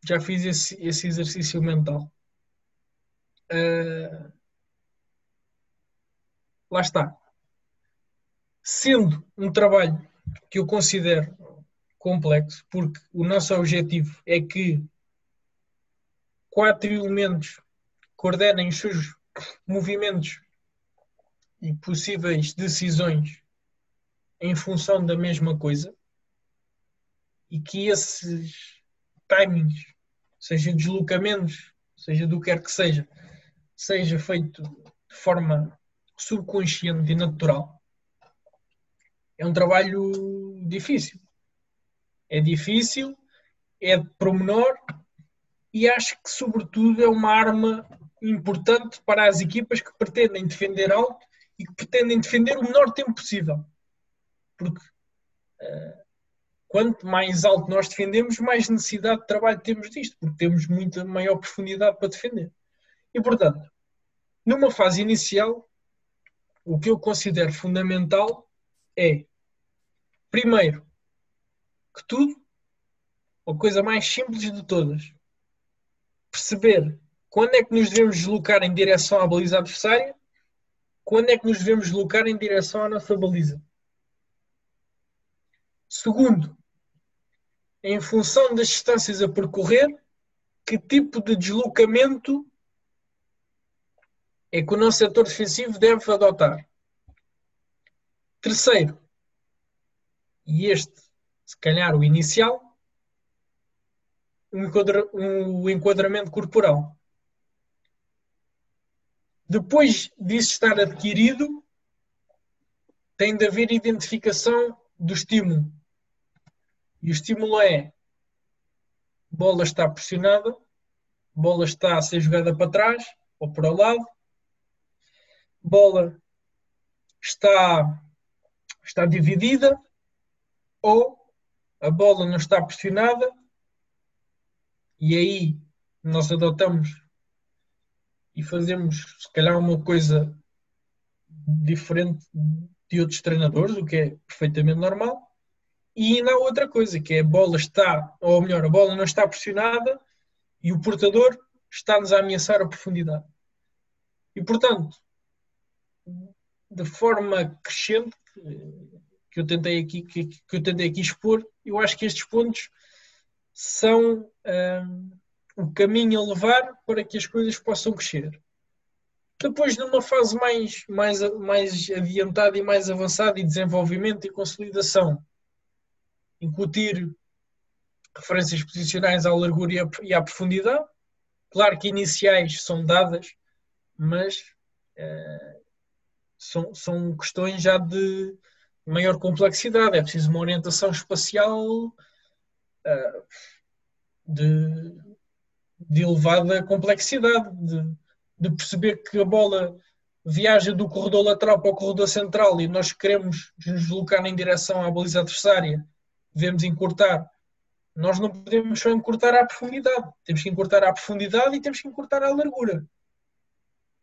já fiz esse, esse exercício mental. Uh, lá está. Sendo um trabalho que eu considero complexo, porque o nosso objetivo é que quatro elementos coordenem os seus movimentos e possíveis decisões em função da mesma coisa e que esses timings, seja deslocamentos, seja do que quer que seja, seja feito de forma subconsciente e natural, é um trabalho difícil. É difícil, é de promenor e acho que, sobretudo, é uma arma importante para as equipas que pretendem defender alto e que pretendem defender o menor tempo possível. Porque uh, quanto mais alto nós defendemos, mais necessidade de trabalho temos disto, porque temos muita maior profundidade para defender. E, portanto, numa fase inicial, o que eu considero fundamental é, primeiro que tudo, a coisa mais simples de todas, perceber quando é que nos devemos deslocar em direção à baliza adversária, quando é que nos devemos deslocar em direção à nossa baliza. Segundo, em função das distâncias a percorrer, que tipo de deslocamento é que o nosso setor defensivo deve adotar. Terceiro, e este, se calhar, o inicial, o enquadramento corporal. Depois disso estar adquirido, tem de haver identificação do estímulo. E o estímulo é bola está pressionada, bola está a ser jogada para trás ou para o lado, bola está, está dividida ou a bola não está pressionada e aí nós adotamos e fazemos se calhar uma coisa diferente de outros treinadores, o que é perfeitamente normal. E ainda há outra coisa, que é a bola está, ou melhor, a bola não está pressionada e o portador está-nos a ameaçar a profundidade. E portanto, de forma crescente, que eu tentei aqui, que, que eu tentei aqui expor, eu acho que estes pontos são um, o caminho a levar para que as coisas possam crescer. Depois, numa fase mais, mais, mais adiantada e mais avançada, e desenvolvimento e consolidação, incutir referências posicionais à largura e à profundidade. Claro que iniciais são dadas, mas eh, são, são questões já de maior complexidade. É preciso uma orientação espacial uh, de, de, elevada complexidade, de, de, perceber que a bola viaja do corredor lateral para o corredor central e nós queremos nos deslocar em direção à baliza adversária devemos encurtar. Nós não podemos só encurtar à profundidade, temos que encurtar à profundidade e temos que encurtar à largura.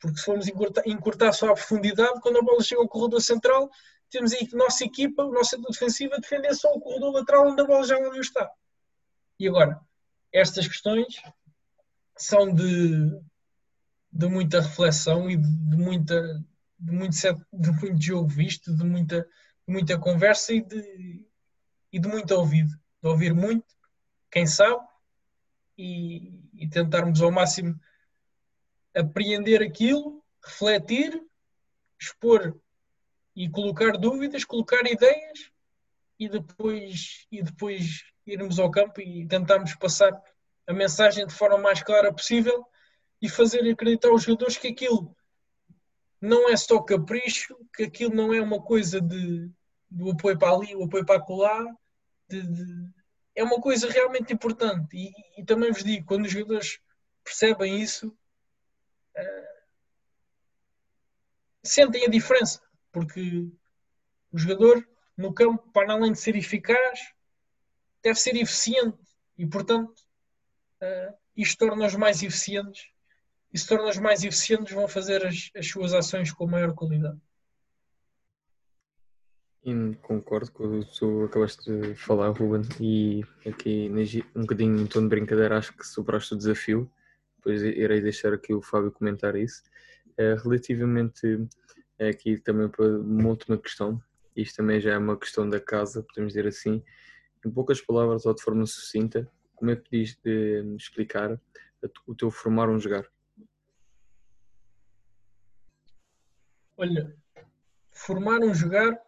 Porque se formos encurtar, encurtar só à profundidade, quando a bola chega ao corredor central, temos aí a nossa equipa, o nosso setor defensivo, a defender só o corredor lateral onde a bola já não está. E agora, estas questões são de, de muita reflexão e de, de muita, de, muito, de muito jogo visto, de muita, de muita conversa e de, e de muito ouvido, de ouvir muito, quem sabe, e, e tentarmos ao máximo apreender aquilo, refletir, expor e colocar dúvidas, colocar ideias e depois, e depois irmos ao campo e tentarmos passar a mensagem de forma mais clara possível e fazer acreditar aos jogadores que aquilo não é só capricho, que aquilo não é uma coisa de, do apoio para ali, o apoio para acolá, de, de, é uma coisa realmente importante. E, e, também vos digo, quando os jogadores percebem isso, sentem a diferença, porque o jogador no campo, para além de ser eficaz, deve ser eficiente e, portanto, uh, isto torna-os mais eficientes. E se torna-os mais eficientes, vão fazer as, as suas ações com maior qualidade. Concordo com o que acabaste de falar, Ruben, e aqui um bocadinho em tom de brincadeira, acho que superaste o desafio, depois irei deixar aqui o Fábio comentar isso. É, relativamente aqui também para uma última questão, isto também já é uma questão da casa, podemos dizer assim, em poucas palavras ou de forma sucinta, como é que podias de explicar o teu formar um jogar? Olha, formar um jogar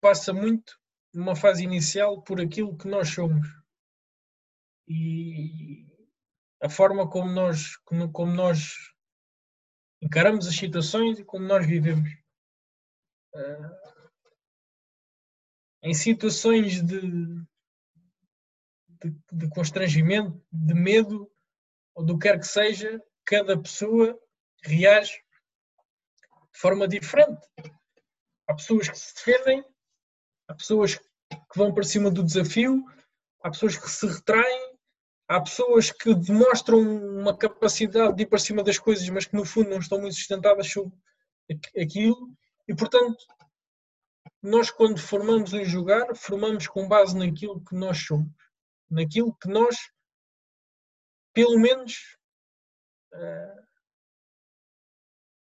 passa muito numa fase inicial por aquilo que nós somos e a forma como nós como, nós encaramos as situações e como nós vivemos uh, em situações de, de, de constrangimento, de medo ou do que quer que seja, cada pessoa reage de forma diferente. Há pessoas que se defendem, há pessoas que vão para cima do desafio, há pessoas que se retraem, há pessoas que demonstram uma capacidade de ir para cima das coisas, mas que no fundo não estão muito sustentadas sobre aquilo. E portanto, nós quando formamos um jogar, formamos com base naquilo que nós somos, naquilo que nós, pelo menos, uh,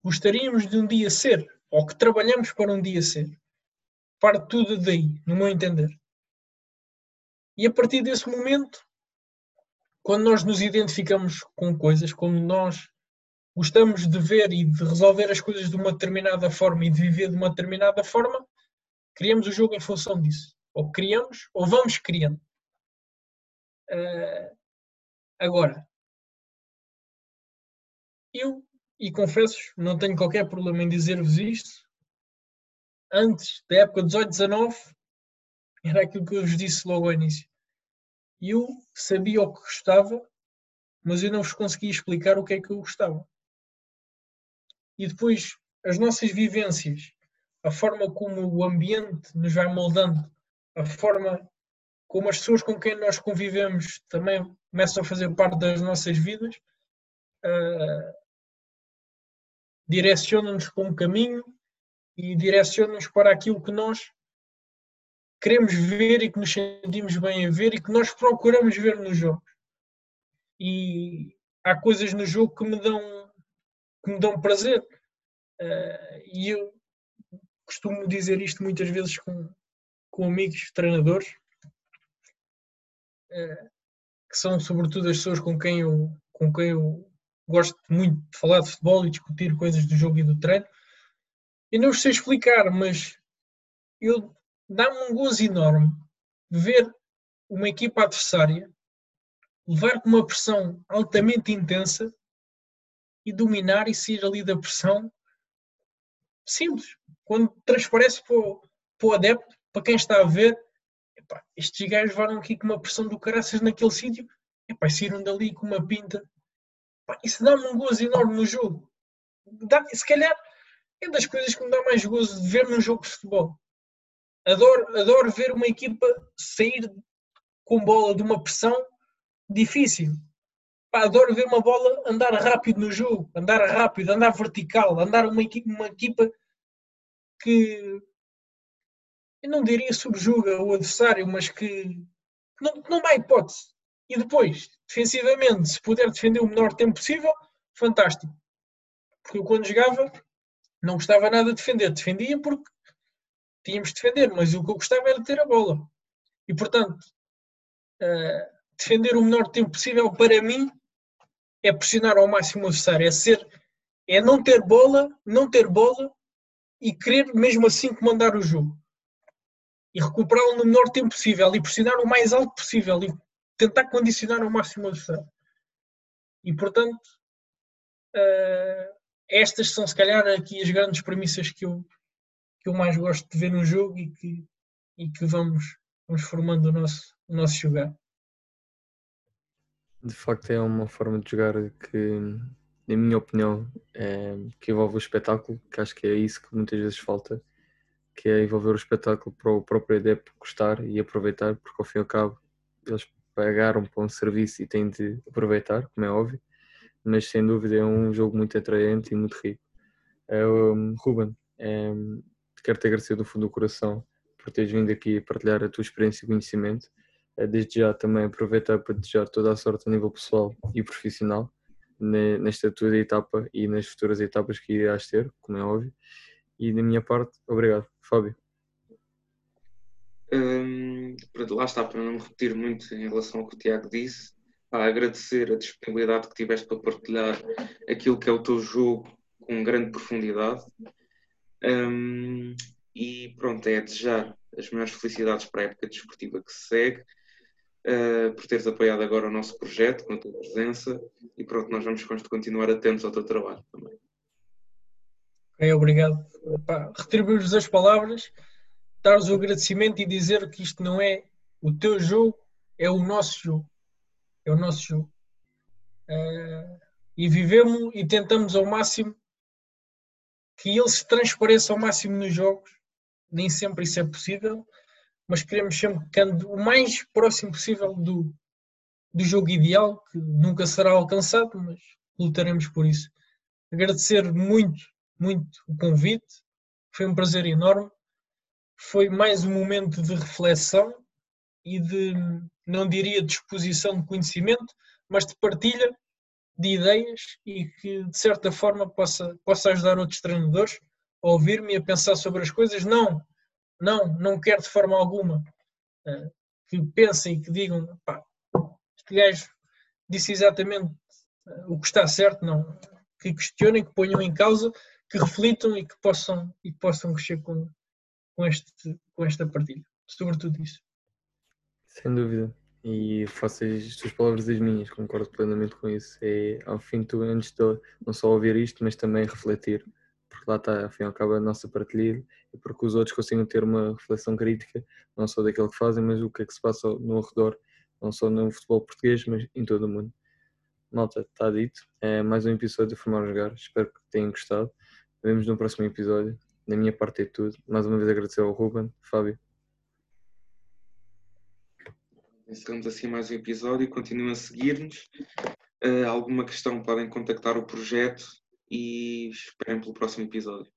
gostaríamos de um dia ser, ou que trabalhamos para um dia ser. Parte tudo daí, no meu entender. E a partir desse momento, quando nós nos identificamos com coisas, quando nós gostamos de ver e de resolver as coisas de uma determinada forma e de viver de uma determinada forma, criamos o jogo em função disso. Ou criamos, ou vamos criando. Uh, agora, eu e confesso, não tenho qualquer problema em dizer-vos isto. Antes da época 18-19, era aquilo que eu vos disse logo ao início. Eu sabia o que gostava, mas eu não vos conseguia explicar o que é que eu gostava. E depois, as nossas vivências, a forma como o ambiente nos vai moldando, a forma como as pessoas com quem nós convivemos também começam a fazer parte das nossas vidas, uh, direciona-nos para um caminho e direciona-nos para aquilo que nós queremos ver e que nos sentimos bem a ver e que nós procuramos ver nos jogos. E há coisas no jogo que me dão, que me dão prazer. Uh, e eu costumo dizer isto muitas vezes com, com amigos treinadores, uh, que são sobretudo as pessoas com quem eu, com quem eu gosto muito de falar de futebol e discutir coisas do jogo e do treino. Eu não sei explicar, mas eu dá-me um gozo enorme ver uma equipa adversária levar com uma pressão altamente intensa e dominar e sair ali da pressão simples. Quando transparece para o, para o adepto, para quem está a ver, epá, estes gajos levaram aqui com uma pressão do caraças naquele sítio, epá, saíram dali com uma pinta isso dá-me um gozo enorme no jogo. Dá, se calhar é das coisas que me dá mais gozo de ver num jogo de futebol. Adoro, adoro ver uma equipa sair com bola de uma pressão difícil. Pá, adoro ver uma bola andar rápido no jogo, andar rápido, andar vertical, andar uma equipa, uma equipa que eu não diria subjuga o adversário, mas que não, não dá hipótese. E depois, defensivamente, se puder defender o menor tempo possível, fantástico. Porque eu quando jogava não gostava nada de defender. Defendia porque tínhamos de defender, mas o que eu gostava era de ter a bola. E portanto, uh, defender o menor tempo possível para mim é pressionar ao máximo o adversário, é ser, é não ter bola, não ter bola e querer mesmo assim comandar o jogo. E recuperá-lo no menor tempo possível e pressionar o mais alto possível e tentar condicionar ao máximo o adversário. E portanto, uh, estas são se calhar aqui as grandes premissas que eu, que eu mais gosto de ver no jogo e que, e que vamos, vamos formando o nosso, o nosso jogar. De facto é uma forma de jogar que, na minha opinião, é, que envolve o espetáculo, que acho que é isso que muitas vezes falta, que é envolver o espetáculo para o próprio adepto gostar e aproveitar, porque ao fim e ao cabo eles pagaram para um serviço e têm de aproveitar, como é óbvio, mas sem dúvida é um jogo muito atraente e muito rico. Um, Ruben, um, quero te agradecer do fundo do coração por teres vindo aqui partilhar a tua experiência e conhecimento. Eh, desde já também aproveitar para desejar toda a sorte a nível pessoal e profissional nesta tua etapa e nas futuras etapas que irás ter, como é óbvio. E da minha parte, obrigado. Fábio. Hum, lá está, para não me repetir muito em relação ao que o Tiago disse, a agradecer a disponibilidade que tiveste para partilhar aquilo que é o teu jogo com grande profundidade. Um, e pronto, é desejar as melhores felicidades para a época desportiva que se segue, uh, por teres apoiado agora o nosso projeto com a tua presença e pronto, nós vamos continuar atentos ao teu trabalho também. É, obrigado. Retribuir-vos as palavras, dar-vos o agradecimento e dizer que isto não é o teu jogo, é o nosso jogo. É o nosso jogo. Uh, e vivemos e tentamos ao máximo que ele se transpareça ao máximo nos jogos. Nem sempre isso é possível, mas queremos sempre que ande o mais próximo possível do, do jogo ideal, que nunca será alcançado, mas lutaremos por isso. Agradecer muito, muito o convite, foi um prazer enorme. Foi mais um momento de reflexão e de, não diria disposição de conhecimento, mas de partilha de ideias e que de certa forma possa, possa ajudar outros treinadores a ouvir-me e a pensar sobre as coisas. Não, não, não quero de forma alguma uh, que pensem e que digam pá, este gajo disse exatamente uh, o que está certo, não. Que questionem, que ponham em causa, que reflitam e que possam, e que possam crescer com, com, este, com esta partilha. Sobretudo isso. Sem dúvida e faço as tuas palavras as minhas, concordo plenamente com isso. É ao fim tu, antes de não só ouvir isto, mas também refletir, porque lá está, ao fim cabo, a nossa partilha e porque os outros consigam ter uma reflexão crítica, não só daquilo que fazem, mas o que é que se passa no redor, não só no futebol português, mas em todo o mundo. Malta, está dito. É mais um episódio de Formar Jogar. Espero que tenham gostado. Vemos no próximo episódio. Da minha parte é tudo. Mais uma vez agradecer ao Ruben, Fábio. Encerramos assim mais um episódio. Continuem a seguir-nos. Uh, alguma questão podem contactar o projeto e esperem pelo próximo episódio.